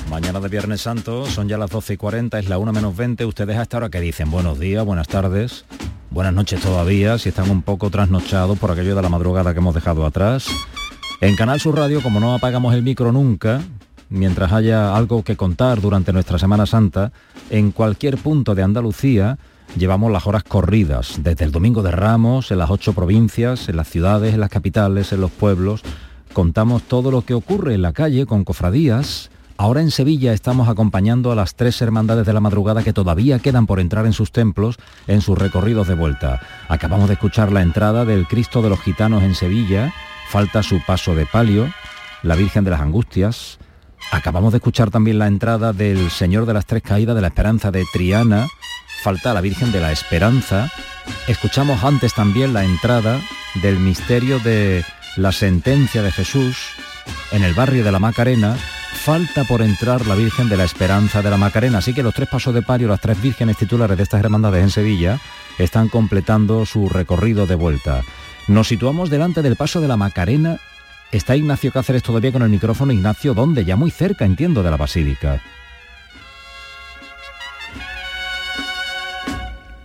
Mañana de Viernes Santo, son ya las 12 y 40, es la 1 menos 20. Ustedes a esta hora que dicen buenos días, buenas tardes, buenas noches todavía, si están un poco trasnochados por aquello de la madrugada que hemos dejado atrás. En Canal Sur Radio, como no apagamos el micro nunca, mientras haya algo que contar durante nuestra Semana Santa, en cualquier punto de Andalucía llevamos las horas corridas, desde el Domingo de Ramos, en las ocho provincias, en las ciudades, en las capitales, en los pueblos. Contamos todo lo que ocurre en la calle con cofradías. Ahora en Sevilla estamos acompañando a las tres hermandades de la madrugada que todavía quedan por entrar en sus templos en sus recorridos de vuelta. Acabamos de escuchar la entrada del Cristo de los Gitanos en Sevilla, falta su paso de palio, la Virgen de las Angustias, Acabamos de escuchar también la entrada del Señor de las Tres Caídas de la Esperanza de Triana, falta la Virgen de la Esperanza. Escuchamos antes también la entrada del misterio de la sentencia de Jesús en el barrio de la Macarena. Falta por entrar la Virgen de la Esperanza de la Macarena. Así que los tres pasos de pario, las tres vírgenes titulares de estas hermandades en Sevilla, están completando su recorrido de vuelta. Nos situamos delante del paso de la Macarena Está Ignacio Cáceres todavía con el micrófono. Ignacio, ¿dónde? Ya muy cerca, entiendo, de la Basílica.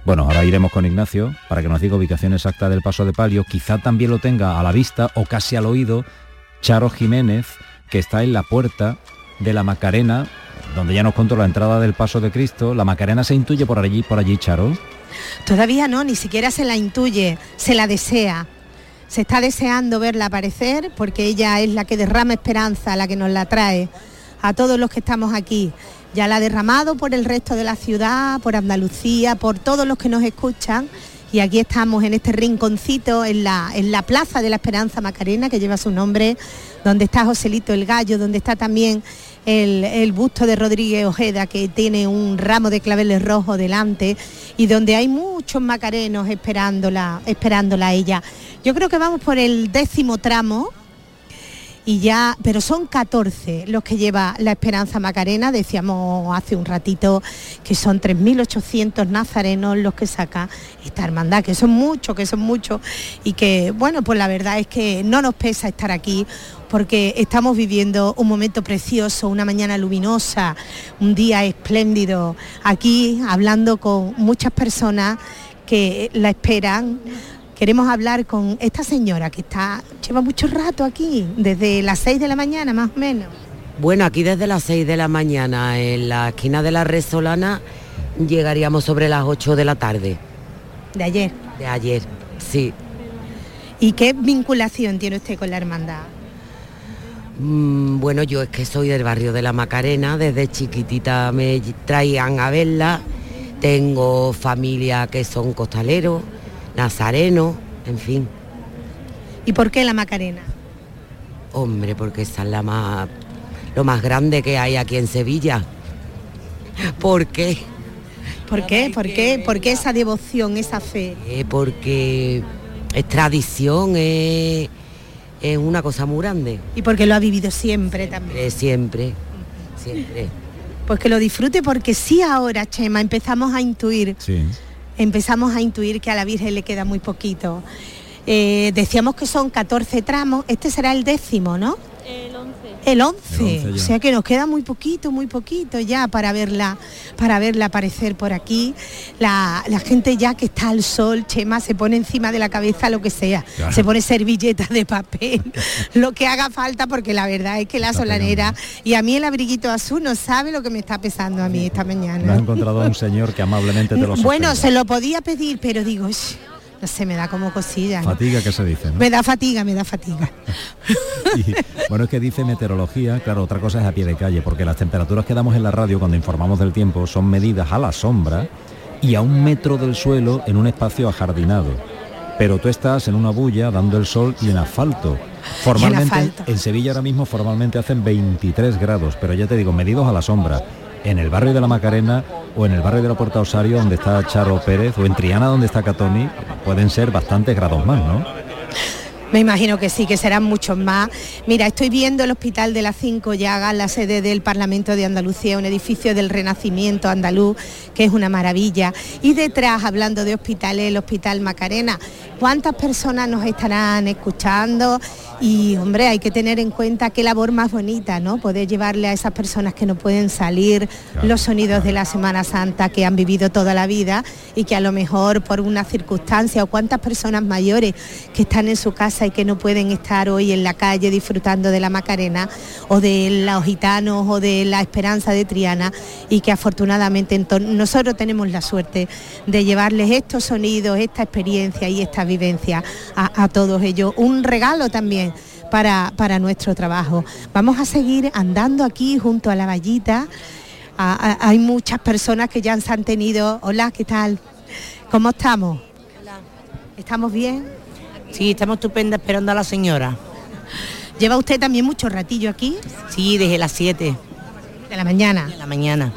Bueno, ahora iremos con Ignacio para que nos diga ubicación exacta del paso de palio. Quizá también lo tenga a la vista o casi al oído Charo Jiménez, que está en la puerta de la Macarena, donde ya nos contó la entrada del paso de Cristo. ¿La Macarena se intuye por allí, por allí, Charo? Todavía no, ni siquiera se la intuye, se la desea se está deseando verla aparecer porque ella es la que derrama esperanza, la que nos la trae a todos los que estamos aquí. Ya la ha derramado por el resto de la ciudad, por Andalucía, por todos los que nos escuchan. Y aquí estamos en este rinconcito, en la, en la Plaza de la Esperanza Macarena, que lleva su nombre, donde está Joselito el Gallo, donde está también el, busto de Rodríguez Ojeda, que tiene un ramo de claveles rojos delante, y donde hay muchos macarenos esperándola, esperándola a ella. Yo creo que vamos por el décimo tramo y ya, pero son 14 los que lleva la Esperanza Macarena, decíamos hace un ratito que son 3.800 nazarenos los que saca esta hermandad, que son muchos, que son muchos y que, bueno, pues la verdad es que no nos pesa estar aquí porque estamos viviendo un momento precioso, una mañana luminosa, un día espléndido, aquí hablando con muchas personas que la esperan Queremos hablar con esta señora que está, lleva mucho rato aquí, desde las 6 de la mañana más o menos. Bueno, aquí desde las 6 de la mañana, en la esquina de la Resolana, llegaríamos sobre las 8 de la tarde. ¿De ayer? De ayer, sí. ¿Y qué vinculación tiene usted con la hermandad? Mm, bueno, yo es que soy del barrio de la Macarena, desde chiquitita me traían a verla, tengo familia que son costaleros, Nazareno, en fin. ¿Y por qué la Macarena? Hombre, porque esa es la más, lo más grande que hay aquí en Sevilla. ¿Por qué? ¿Por qué? ¿Por qué? ¿Por qué esa devoción, esa fe? Eh, porque es tradición, es, una cosa muy grande. Y porque lo ha vivido siempre, también. Siempre, siempre. Pues que lo disfrute porque sí ahora, Chema, empezamos a intuir. Sí empezamos a intuir que a la Virgen le queda muy poquito. Eh, decíamos que son 14 tramos, este será el décimo, ¿no? El 11. El 11, o sea que nos queda muy poquito, muy poquito ya para verla, para verla aparecer por aquí. La, gente ya que está al sol, Chema, se pone encima de la cabeza lo que sea, se pone servilletas de papel, lo que haga falta, porque la verdad es que la solanera y a mí el abriguito azul no sabe lo que me está pesando a mí esta mañana. Me ha encontrado un señor que amablemente te lo Bueno, se lo podía pedir, pero digo, no sé, me da como cosilla. Fatiga que se dice, ¿no? Me da fatiga, me da fatiga. bueno, es que dice meteorología, claro, otra cosa es a pie de calle, porque las temperaturas que damos en la radio cuando informamos del tiempo son medidas a la sombra y a un metro del suelo en un espacio ajardinado. Pero tú estás en una bulla dando el sol y en asfalto. Formalmente, en Sevilla ahora mismo formalmente hacen 23 grados, pero ya te digo, medidos a la sombra en el barrio de la Macarena o en el barrio de la Puerta Osario donde está Charo Pérez o en Triana donde está Catoni, pueden ser bastantes grados más, ¿no? Me imagino que sí, que serán muchos más. Mira, estoy viendo el Hospital de las Cinco Llagas, la sede del Parlamento de Andalucía, un edificio del Renacimiento andaluz, que es una maravilla. Y detrás, hablando de hospitales, el Hospital Macarena. ¿Cuántas personas nos estarán escuchando? Y, hombre, hay que tener en cuenta qué labor más bonita, ¿no? Poder llevarle a esas personas que no pueden salir los sonidos de la Semana Santa, que han vivido toda la vida y que a lo mejor por una circunstancia o cuántas personas mayores que están en su casa y que no pueden estar hoy en la calle disfrutando de la Macarena o de los gitanos o de la esperanza de Triana y que afortunadamente nosotros tenemos la suerte de llevarles estos sonidos, esta experiencia y esta vivencia a, todos ellos. Un regalo también para, para, nuestro trabajo. Vamos a seguir andando aquí junto a la vallita. hay muchas personas que ya se han tenido. Hola, ¿qué tal? ¿Cómo estamos? ¿Estamos bien? Sí, estamos estupendas esperando a la señora. ¿Lleva usted también mucho ratillo aquí? Sí, desde las 7. ¿De la mañana? De la mañana.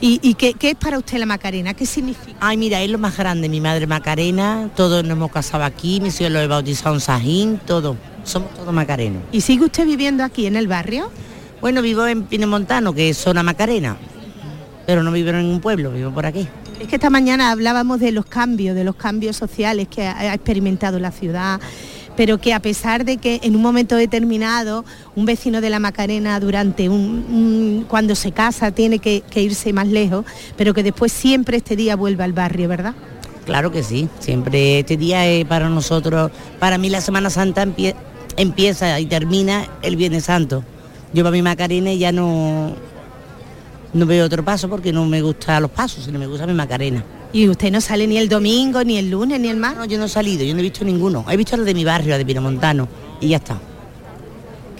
¿Y, qué, es para usted la Macarena? ¿Qué significa? Ay, mira, es lo más grande. Mi madre Macarena, todos nos hemos casado aquí, mi suelo he bautizado en Sajín, todo. Somos todos macarenos. ¿Y sigue usted viviendo aquí en el barrio? Bueno, vivo en Pinemontano, que es zona Macarena, pero no vivo en un pueblo, vivo por aquí. Es que esta mañana hablábamos de los cambios, de los cambios sociales que ha experimentado la ciudad, pero que a pesar de que en un momento determinado un vecino de la Macarena durante un, cuando se casa tiene que, irse más lejos, pero que después siempre este día vuelve al barrio, ¿verdad? Claro que sí, siempre este día es para nosotros, para mí la Semana Santa empieza y termina el Viernes Santo. Yo para mi Macarena ya no, no veo otro paso porque no me gustan los pasos, sino me gusta mi Macarena. ¿Y usted no sale ni el domingo, ni el lunes, ni el martes? No, yo no he salido, yo no he visto ninguno. He visto el de mi barrio, de Pinomontano, y ya está.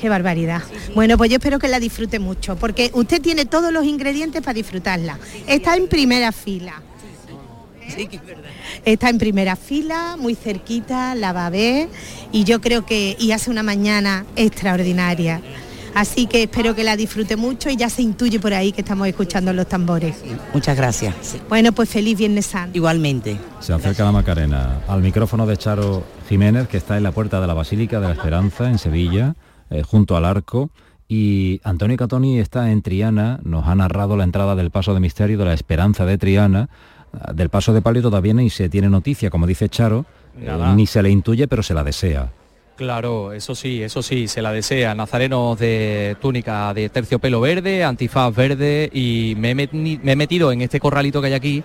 Qué barbaridad. Bueno, pues yo espero que la disfrute mucho, porque usted tiene todos los ingredientes para disfrutarla. Está en primera fila. Sí, que es verdad. Está en primera fila, muy cerquita, la va a ver y yo creo que y hace una mañana extraordinaria. Así que espero que la disfrute mucho y ya se intuye por ahí que estamos escuchando los tambores. muchas gracias. Bueno, pues feliz Viernes Santo. Igualmente. Se acerca la Macarena al micrófono de Charo Jiménez, que está en la puerta de la Basílica de la Esperanza, en Sevilla, eh, junto al arco. Y Antonio Catoni está en Triana, nos ha narrado la entrada del paso de misterio de la Esperanza de Triana. Del paso de palio todavía ni se tiene noticia, como dice Charo, eh, ni se le intuye, pero se la desea. Claro, eso sí, eso sí, se la desea. Nazarenos de túnica de terciopelo verde, antifaz verde y me he, metido en este corralito que hay aquí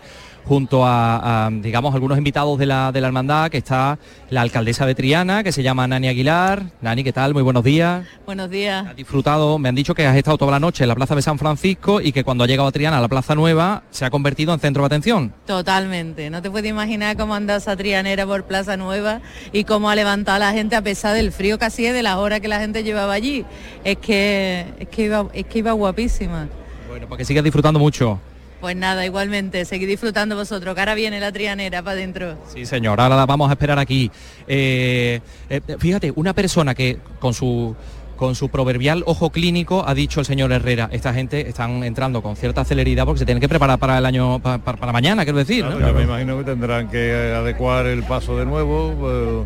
junto a, digamos, algunos invitados de la, de la hermandad, que está la alcaldesa de Triana, que se llama Nani Aguilar. Nani, ¿qué tal? Muy buenos días. Buenos días. Has disfrutado, me han dicho que has estado toda la noche en la Plaza de San Francisco y que cuando ha llegado a Triana, a la Plaza Nueva, se ha convertido en centro de atención. Totalmente. No te puedes imaginar cómo anda esa trianera por Plaza Nueva y cómo ha levantado a la gente a pesar del frío casi de las horas que la gente llevaba allí. Es que, es que, iba, es que iba guapísima. Bueno, porque sigues disfrutando mucho. Pues nada, igualmente, seguid disfrutando vosotros, que ahora viene la trianera para adentro. Sí, señor, ahora la vamos a esperar aquí. Eh, eh, fíjate, una persona que con su con su proverbial ojo clínico ha dicho el señor Herrera, esta gente están entrando con cierta celeridad porque se tienen que preparar para el año, para, mañana, quiero decir. Yo me imagino que tendrán que adecuar el paso de nuevo, eh,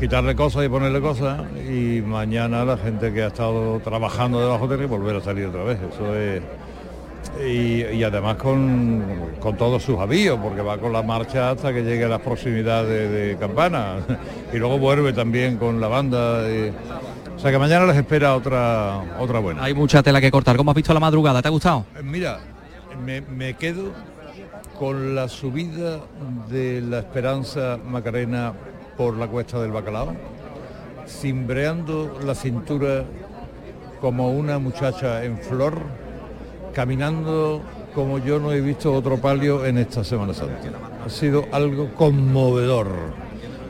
quitarle cosas y ponerle cosas y mañana la gente que ha estado trabajando debajo tiene que volver a salir otra vez. Eso es y, además con, todos sus avíos, porque va con la marcha hasta que llegue a las proximidades de, Campana y luego vuelve también con la banda. o sea que mañana les espera otra, otra buena. Hay mucha tela que cortar. ¿Cómo has visto la madrugada? ¿Te ha gustado? Eh, mira, me, me quedo con la subida de la Esperanza Macarena por la cuesta del Bacalao, cimbreando la cintura como una muchacha en flor caminando como yo no he visto otro palio en esta Semana Santa. Ha sido algo conmovedor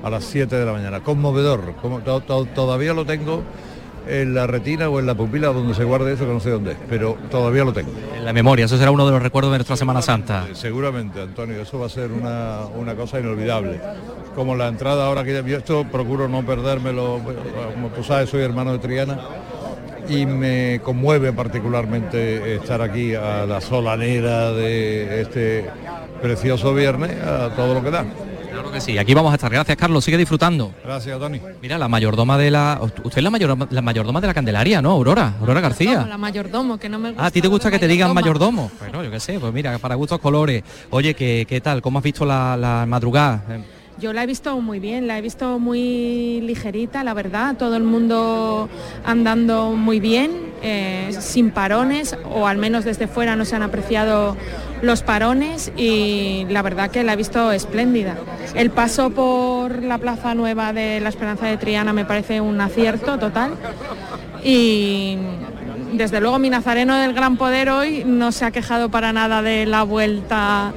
a las 7 de la mañana, conmovedor. Como, todavía lo tengo en la retina o en la pupila donde se guarde eso que no sé dónde es, pero todavía lo tengo. En la memoria, eso será uno de los recuerdos de nuestra Semana Santa. Seguramente, Antonio, eso va a ser una, una cosa inolvidable. Como la entrada ahora que ya he visto, procuro no perdérmelo, como tú sabes, soy hermano de Triana y me conmueve particularmente estar aquí a la solanera de este precioso viernes, a todo lo que da. Claro que sí, aquí vamos a estar. Gracias, Carlos. Sigue disfrutando. Gracias, Tony. Mira, la mayordoma de la... Usted es la, mayor, la mayordoma de la Candelaria, ¿no? Aurora, Aurora García. la mayordomo, que no me gusta. Ah, ¿a ti te gusta que te digan mayordomo? mayordomo? Bueno, yo qué sé, pues mira, para gustos colores. Oye, ¿qué, qué tal? ¿Cómo has visto la, la madrugada? Yo la he visto muy bien, la he visto muy ligerita, la verdad, todo el mundo andando muy bien, eh, sin parones, o al menos desde fuera no se han apreciado los parones y la verdad que la he visto espléndida. El paso por la Plaza Nueva de la Esperanza de Triana me parece un acierto total y desde luego mi nazareno del Gran Poder hoy no se ha quejado para nada de la vuelta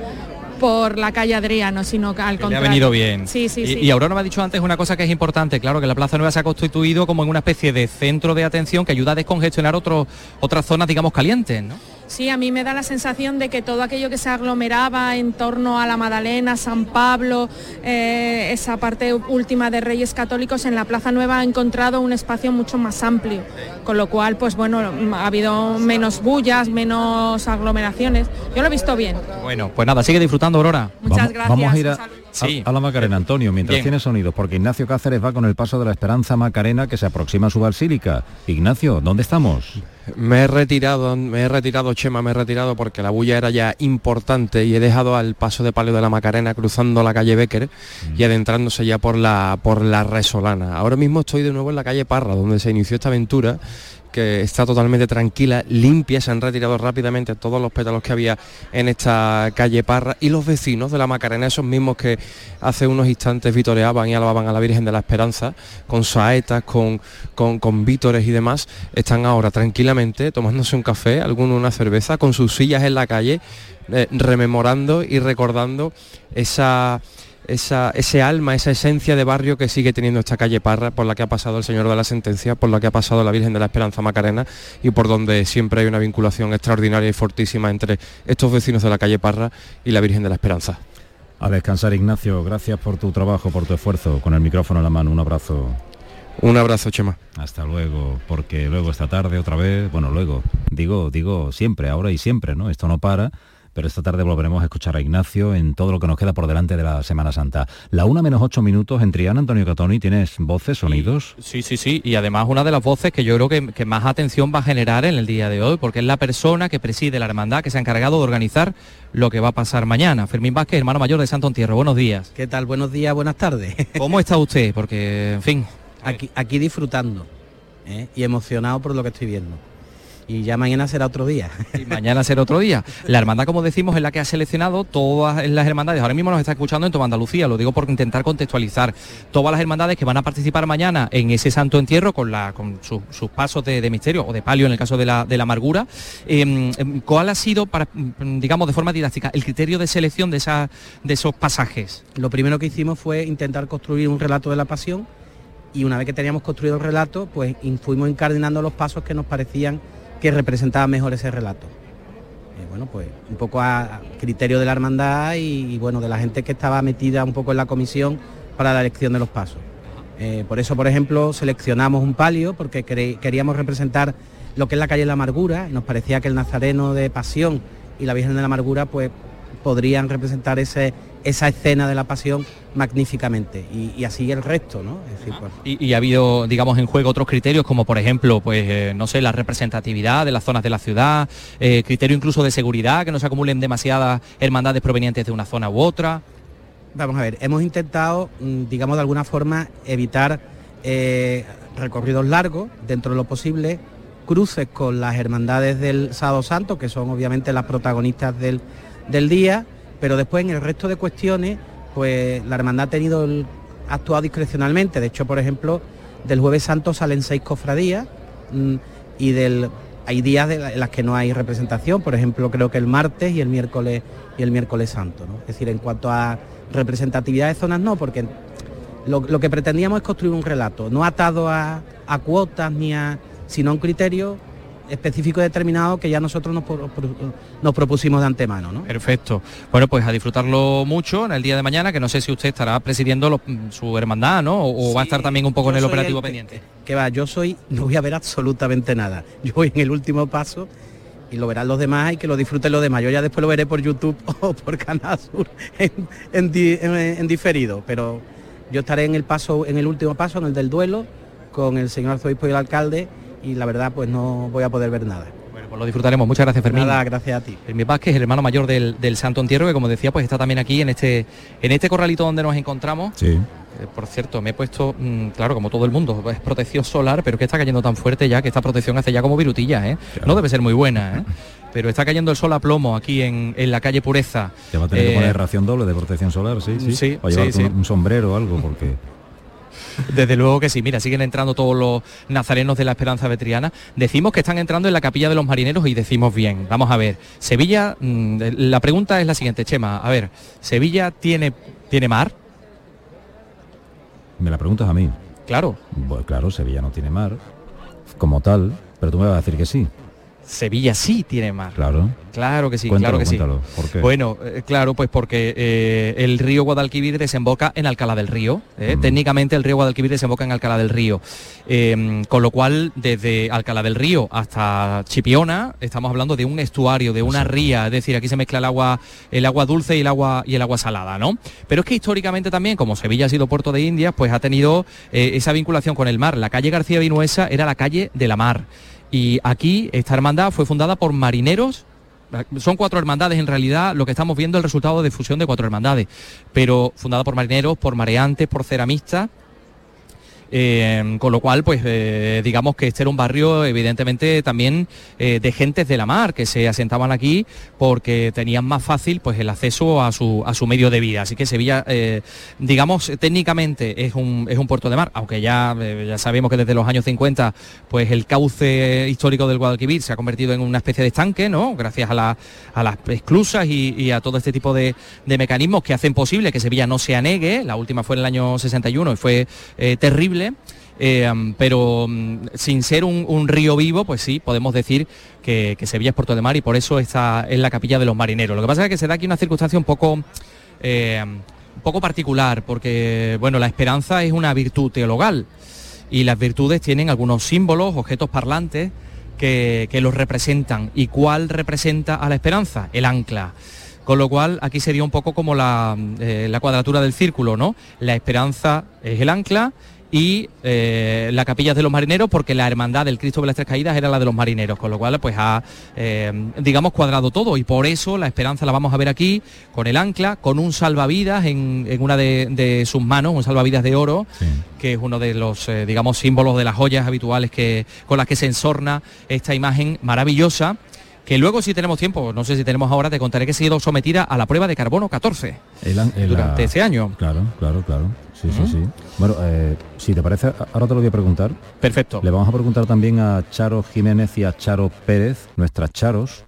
por la calle Adriano, sino que al Le ha contrario. venido bien. Sí, sí, y, sí. y Aurora me ha dicho antes una cosa que es importante, claro, que la Plaza Nueva se ha constituido como en una especie de centro de atención que ayuda a descongestionar otros otras zonas, digamos, calientes, ¿no? Sí, a mí me da la sensación de que todo aquello que se aglomeraba en torno a la Madalena, San Pablo, eh, esa parte última de Reyes Católicos, en la Plaza Nueva ha encontrado un espacio mucho más amplio, con lo cual, pues bueno, ha habido menos bullas, menos aglomeraciones. Yo lo he visto bien. Bueno, pues nada, sigue disfrutando, Aurora. Muchas vamos, gracias, Vamos a ir a, saludo. a- a la Macarena, Antonio, mientras Bien. tiene sonidos, porque Ignacio Cáceres va con el paso de la Esperanza Macarena que se aproxima a su basílica. Ignacio, ¿dónde estamos? Me he retirado, me he retirado, Chema, me he retirado porque la bulla era ya importante y he dejado al paso de Palio de la Macarena cruzando la calle Becker y adentrándose ya por la, por la Resolana. Ahora mismo estoy de nuevo en la calle Parra, donde se inició esta aventura que está totalmente tranquila, limpia, se han retirado rápidamente todos los pétalos que había en esta calle Parra y los vecinos de la Macarena, esos mismos que hace unos instantes vitoreaban y alababan a la Virgen de la Esperanza, con saetas, con, con, con vítores y demás, están ahora tranquilamente tomándose un café, alguno una cerveza, con sus sillas en la calle, eh, rememorando y recordando esa esa, ese alma, esa esencia de barrio que sigue teniendo esta calle Parra, por la que ha pasado el Señor de la Sentencia, por la que ha pasado la Virgen de la Esperanza Macarena y por donde siempre hay una vinculación extraordinaria y fortísima entre estos vecinos de la calle Parra y la Virgen de la Esperanza. A descansar, Ignacio. Gracias por tu trabajo, por tu esfuerzo. Con el micrófono en la mano, un abrazo. Un abrazo, Chema. Hasta luego, porque luego esta tarde otra vez, bueno, luego, digo, digo siempre, ahora y siempre, ¿no? Esto no para, pero esta tarde volveremos a escuchar a Ignacio en todo lo que nos queda por delante de la Semana Santa. La una menos ocho minutos en Triana, Antonio Catoni, ¿tienes voces, sonidos? Sí, sí, sí. Y además una de las voces que yo creo que, que más atención va a generar en el día de hoy, porque es la persona que preside la hermandad, que se ha encargado de organizar lo que va a pasar mañana. Fermín Vázquez, hermano mayor de Santo Entierro. Buenos días. ¿Qué tal? Buenos días, buenas tardes. ¿Cómo está usted? Porque, en fin. Aquí, aquí disfrutando ¿eh? y emocionado por lo que estoy viendo. Y ya mañana será otro día. Y mañana será otro día. La hermandad, como decimos, es la que ha seleccionado todas las hermandades. Ahora mismo nos está escuchando en Toda Andalucía, lo digo por intentar contextualizar. Todas las hermandades que van a participar mañana en ese santo entierro con, la, con su- sus pasos de, de misterio o de palio en el caso de la, de la amargura. Eh, ¿Cuál ha sido, para, mm, digamos, de forma didáctica, el criterio de selección de, esa, de esos pasajes? Lo primero que hicimos fue intentar construir un relato de la pasión y una vez que teníamos construido el relato, pues fuimos incardinando los pasos que nos parecían que representaban mejor ese relato. Eh, bueno, pues un poco a criterio de la hermandad y, bueno, de la gente que estaba metida un poco en la comisión para la elección de los pasos. Eh, por eso, por ejemplo, seleccionamos un palio porque queríamos representar lo que es la calle de la amargura y nos parecía que el Nazareno de Pasión y la Virgen de la Amargura pues podrían representar ese, esa escena de la pasión magníficamente y, y así el resto, ¿no? Es decir, pues, Y, y ha habido, digamos, en juego otros criterios como, por ejemplo, pues, eh, no sé, la representatividad de las zonas de la ciudad, eh, criterio incluso de seguridad, que no se acumulen demasiadas hermandades provenientes de una zona u otra. Vamos a ver, hemos intentado, mm, digamos de alguna forma, evitar eh, recorridos largos dentro de lo posible, cruces con las hermandades del Sábado Santo, que son obviamente las protagonistas del, del día, pero después en el resto de cuestiones, pues la hermandad ha tenido ha actuado discrecionalmente. De hecho, por ejemplo, del Jueves Santo salen seis cofradías mm, y del hay días de en las que no hay representación, por ejemplo, creo que el martes y el miércoles y el miércoles santo, ¿no? Es decir, en cuanto a representatividad de zonas no, porque lo, lo que pretendíamos es construir un relato, no atado a, a cuotas ni a, sino a un criterio específico y determinado que ya nosotros nos, nos propusimos de antemano, ¿no? Perfecto. Bueno, pues a disfrutarlo mucho en el día de mañana, que no sé si usted estará presidiendo lo- su hermandad, ¿no? O, va a estar también un poco en el operativo que- pendiente. Que va, yo soy, no voy a ver absolutamente nada. Yo voy en el último paso y lo verán los demás y que lo disfruten los demás. Yo ya después lo veré por YouTube o por Canal Sur en, en di- en- en diferido, pero yo estaré en el paso, en el último paso, en el del duelo, con el señor arzobispo y el alcalde y la verdad pues no voy a poder ver nada. Bueno, pues lo disfrutaremos. Muchas gracias, Fermín. Nada, gracias a ti. Fermín Vázquez, el hermano mayor del, del Santo Entierro, que como decía, pues está también aquí en este, en este corralito donde nos encontramos. Sí. Eh, por cierto, me he puesto, mm, claro, como todo el mundo, es protección solar, pero que está cayendo tan fuerte ya que esta protección hace ya como virutilla, ¿eh? No debe ser muy buena, ¿eh? Pero está cayendo el sol a plomo aquí en, en la calle Pureza. Te va a tener Eh, que poner ración doble de protección solar, sí, sí. Sí, o sí, sí. Un, un sombrero o algo, porque... Desde luego que sí, mira, siguen entrando todos los nazarenos de la Esperanza Vetriana. Decimos que están entrando en la capilla de los marineros y decimos bien. Vamos a ver, Sevilla, mm, la pregunta es la siguiente, Chema. A ver, ¿Sevilla tiene, tiene mar? Me la preguntas a mí. Claro. Pues claro, Sevilla no tiene mar como tal, pero tú me vas a decir que sí. Sevilla sí tiene mar. Claro. Claro que sí, Cuéntalo, claro que cuéntalo. sí. ¿Por qué? Bueno, eh, claro, pues porque eh, el río Guadalquivir desemboca en Alcalá del Río. ¿eh? Técnicamente el río Guadalquivir desemboca en Alcalá del Río. Eh, con lo cual, desde Alcalá del Río hasta Chipiona, estamos hablando de un estuario, de una ría, es decir, aquí se mezcla el agua, el agua dulce y el agua y el agua salada, ¿no? Pero es que históricamente también, como Sevilla ha sido puerto de Indias, pues ha tenido esa vinculación con el mar. La calle García Vinuesa era la calle de la mar. Y aquí esta hermandad fue fundada por marineros son cuatro hermandades en realidad, lo que estamos viendo es el resultado de fusión de cuatro hermandades, pero fundada por marineros, por mareantes, por ceramistas. Eh, con lo cual, pues eh, digamos que este era un barrio evidentemente también eh, de gentes de la mar que se asentaban aquí porque tenían más fácil pues el acceso a su, a su medio de vida. Así que Sevilla, digamos, técnicamente es un, es un puerto de mar, aunque ya, ya sabemos que desde los años 50 pues el cauce histórico del Guadalquivir se ha convertido en una especie de estanque, ¿no? Gracias a, la- a las esclusas y, y a todo este tipo de, de mecanismos que hacen posible que Sevilla no se anegue. La última fue en el año 61 y fue eh, Eh, pero mm, sin ser un, río vivo, pues sí, podemos decir que, que Sevilla es puerto de mar y por eso está en la capilla de los marineros. Lo que pasa es que se da aquí una circunstancia un poco, eh, un poco particular, porque bueno, la esperanza es una virtud teologal y las virtudes tienen algunos símbolos, objetos parlantes que, que los representan. ¿Y cuál representa a la esperanza? El ancla. Con lo cual aquí sería un poco como la, eh, la cuadratura del círculo, ¿no? La esperanza es el ancla y eh, la capilla de los marineros porque la hermandad del Cristo de las Tres Caídas era la de los marineros, con lo cual pues ha, eh, digamos, cuadrado todo y por eso la esperanza la vamos a ver aquí con el ancla, con un salvavidas en, en una de, de sus manos, un salvavidas de oro, que es uno de los, eh, digamos, símbolos de las joyas habituales que, con las que se ensorna esta imagen maravillosa que luego si tenemos tiempo, no sé si tenemos ahora, te contaré que ha sido sometida a la prueba de carbono 14 El an- el- durante la- este año. Claro, claro, claro. Sí, sí, sí. Bueno, eh, si te parece, ahora te lo voy a preguntar. Perfecto. Le vamos a preguntar también a Charo Jiménez y a Charo Pérez, nuestras Charos,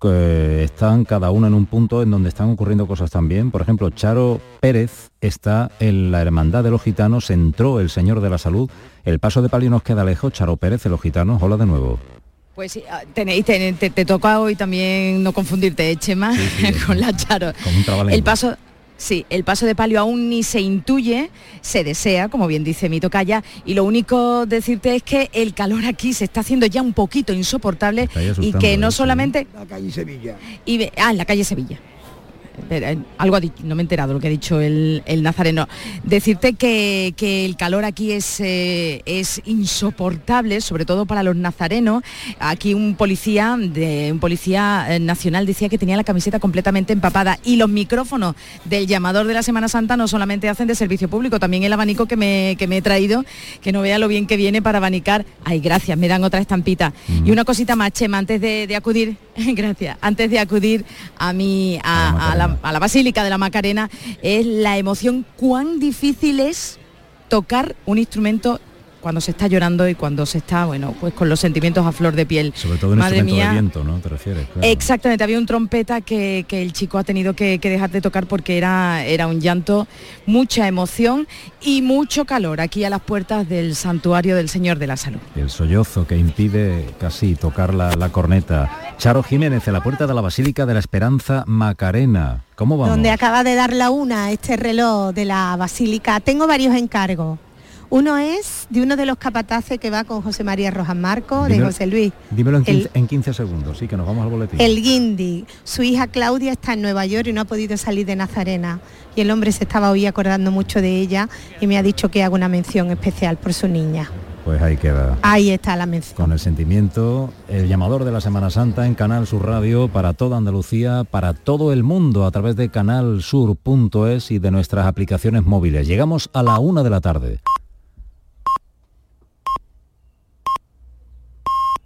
que están cada una en un punto en donde están ocurriendo cosas también. Por ejemplo, Charo Pérez está en la Hermandad de los Gitanos, entró el Señor de la Salud. El paso de palio nos queda lejos. Charo Pérez de los Gitanos, hola de nuevo. Pues sí, ah, tenéis, te, te- te toca hoy también no confundirte, ¿eh, Chema, con la Charo. Como un. El paso, sí, el paso de palio aún ni se intuye, se desea, como bien dice mi tocaya, y lo único decirte es que el calor aquí se está haciendo ya un poquito insoportable y que no ¿eh? Solamente La calle Sevilla. y ah, en la calle Sevilla. Espera, eh, algo ha dicho, no me he enterado lo que ha dicho el, el nazareno. Decirte que, que el calor aquí es, eh, es insoportable, sobre todo para los nazarenos. Aquí un policía, de, un policía eh, nacional decía que tenía la camiseta completamente empapada y los micrófonos del llamador de la Semana Santa no solamente hacen de servicio público, también el abanico que me, que me he traído, que no vea lo bien que viene para abanicar. Ay, gracias, me dan otra estampita. Y una cosita más, Chema, antes de, de acudir, gracias, antes de acudir a mi, a, a la, a la Basílica de la Macarena, es la emoción, cuán difícil es tocar un instrumento cuando se está llorando y cuando se está, bueno, pues con los sentimientos a flor de piel. Sobre todo un Madre instrumento mía, de viento, ¿no? ¿Te refieres? Claro. Exactamente, había un trompeta que, que el chico ha tenido que, que dejar de tocar porque era, era un llanto, mucha emoción y mucho calor aquí a las puertas del santuario del Señor de la Salud. El sollozo que impide casi tocar la, la corneta. Charo Jiménez, en la puerta de la Basílica de la Esperanza Macarena. ¿Cómo vamos? donde acaba de dar la una este reloj de la basílica. Tengo varios encargos. Uno es de uno de los capataces que va con José María Rojas Marco, de Dímelo- José Luis. Dímelo en El- 15, en 15 segundos, sí, que nos vamos al boletín. El Guindy, su hija Claudia está en Nueva York y no ha podido salir de Nazarena. Y el hombre se estaba hoy acordando mucho de ella y me ha dicho que haga una mención especial por su niña. Pues ahí queda. Ahí está la mención. Con el sentimiento, el llamador de la Semana Santa en Canal Sur Radio para toda Andalucía, para todo el mundo a través de canalsur.es y de nuestras aplicaciones móviles. Llegamos a la una de la tarde.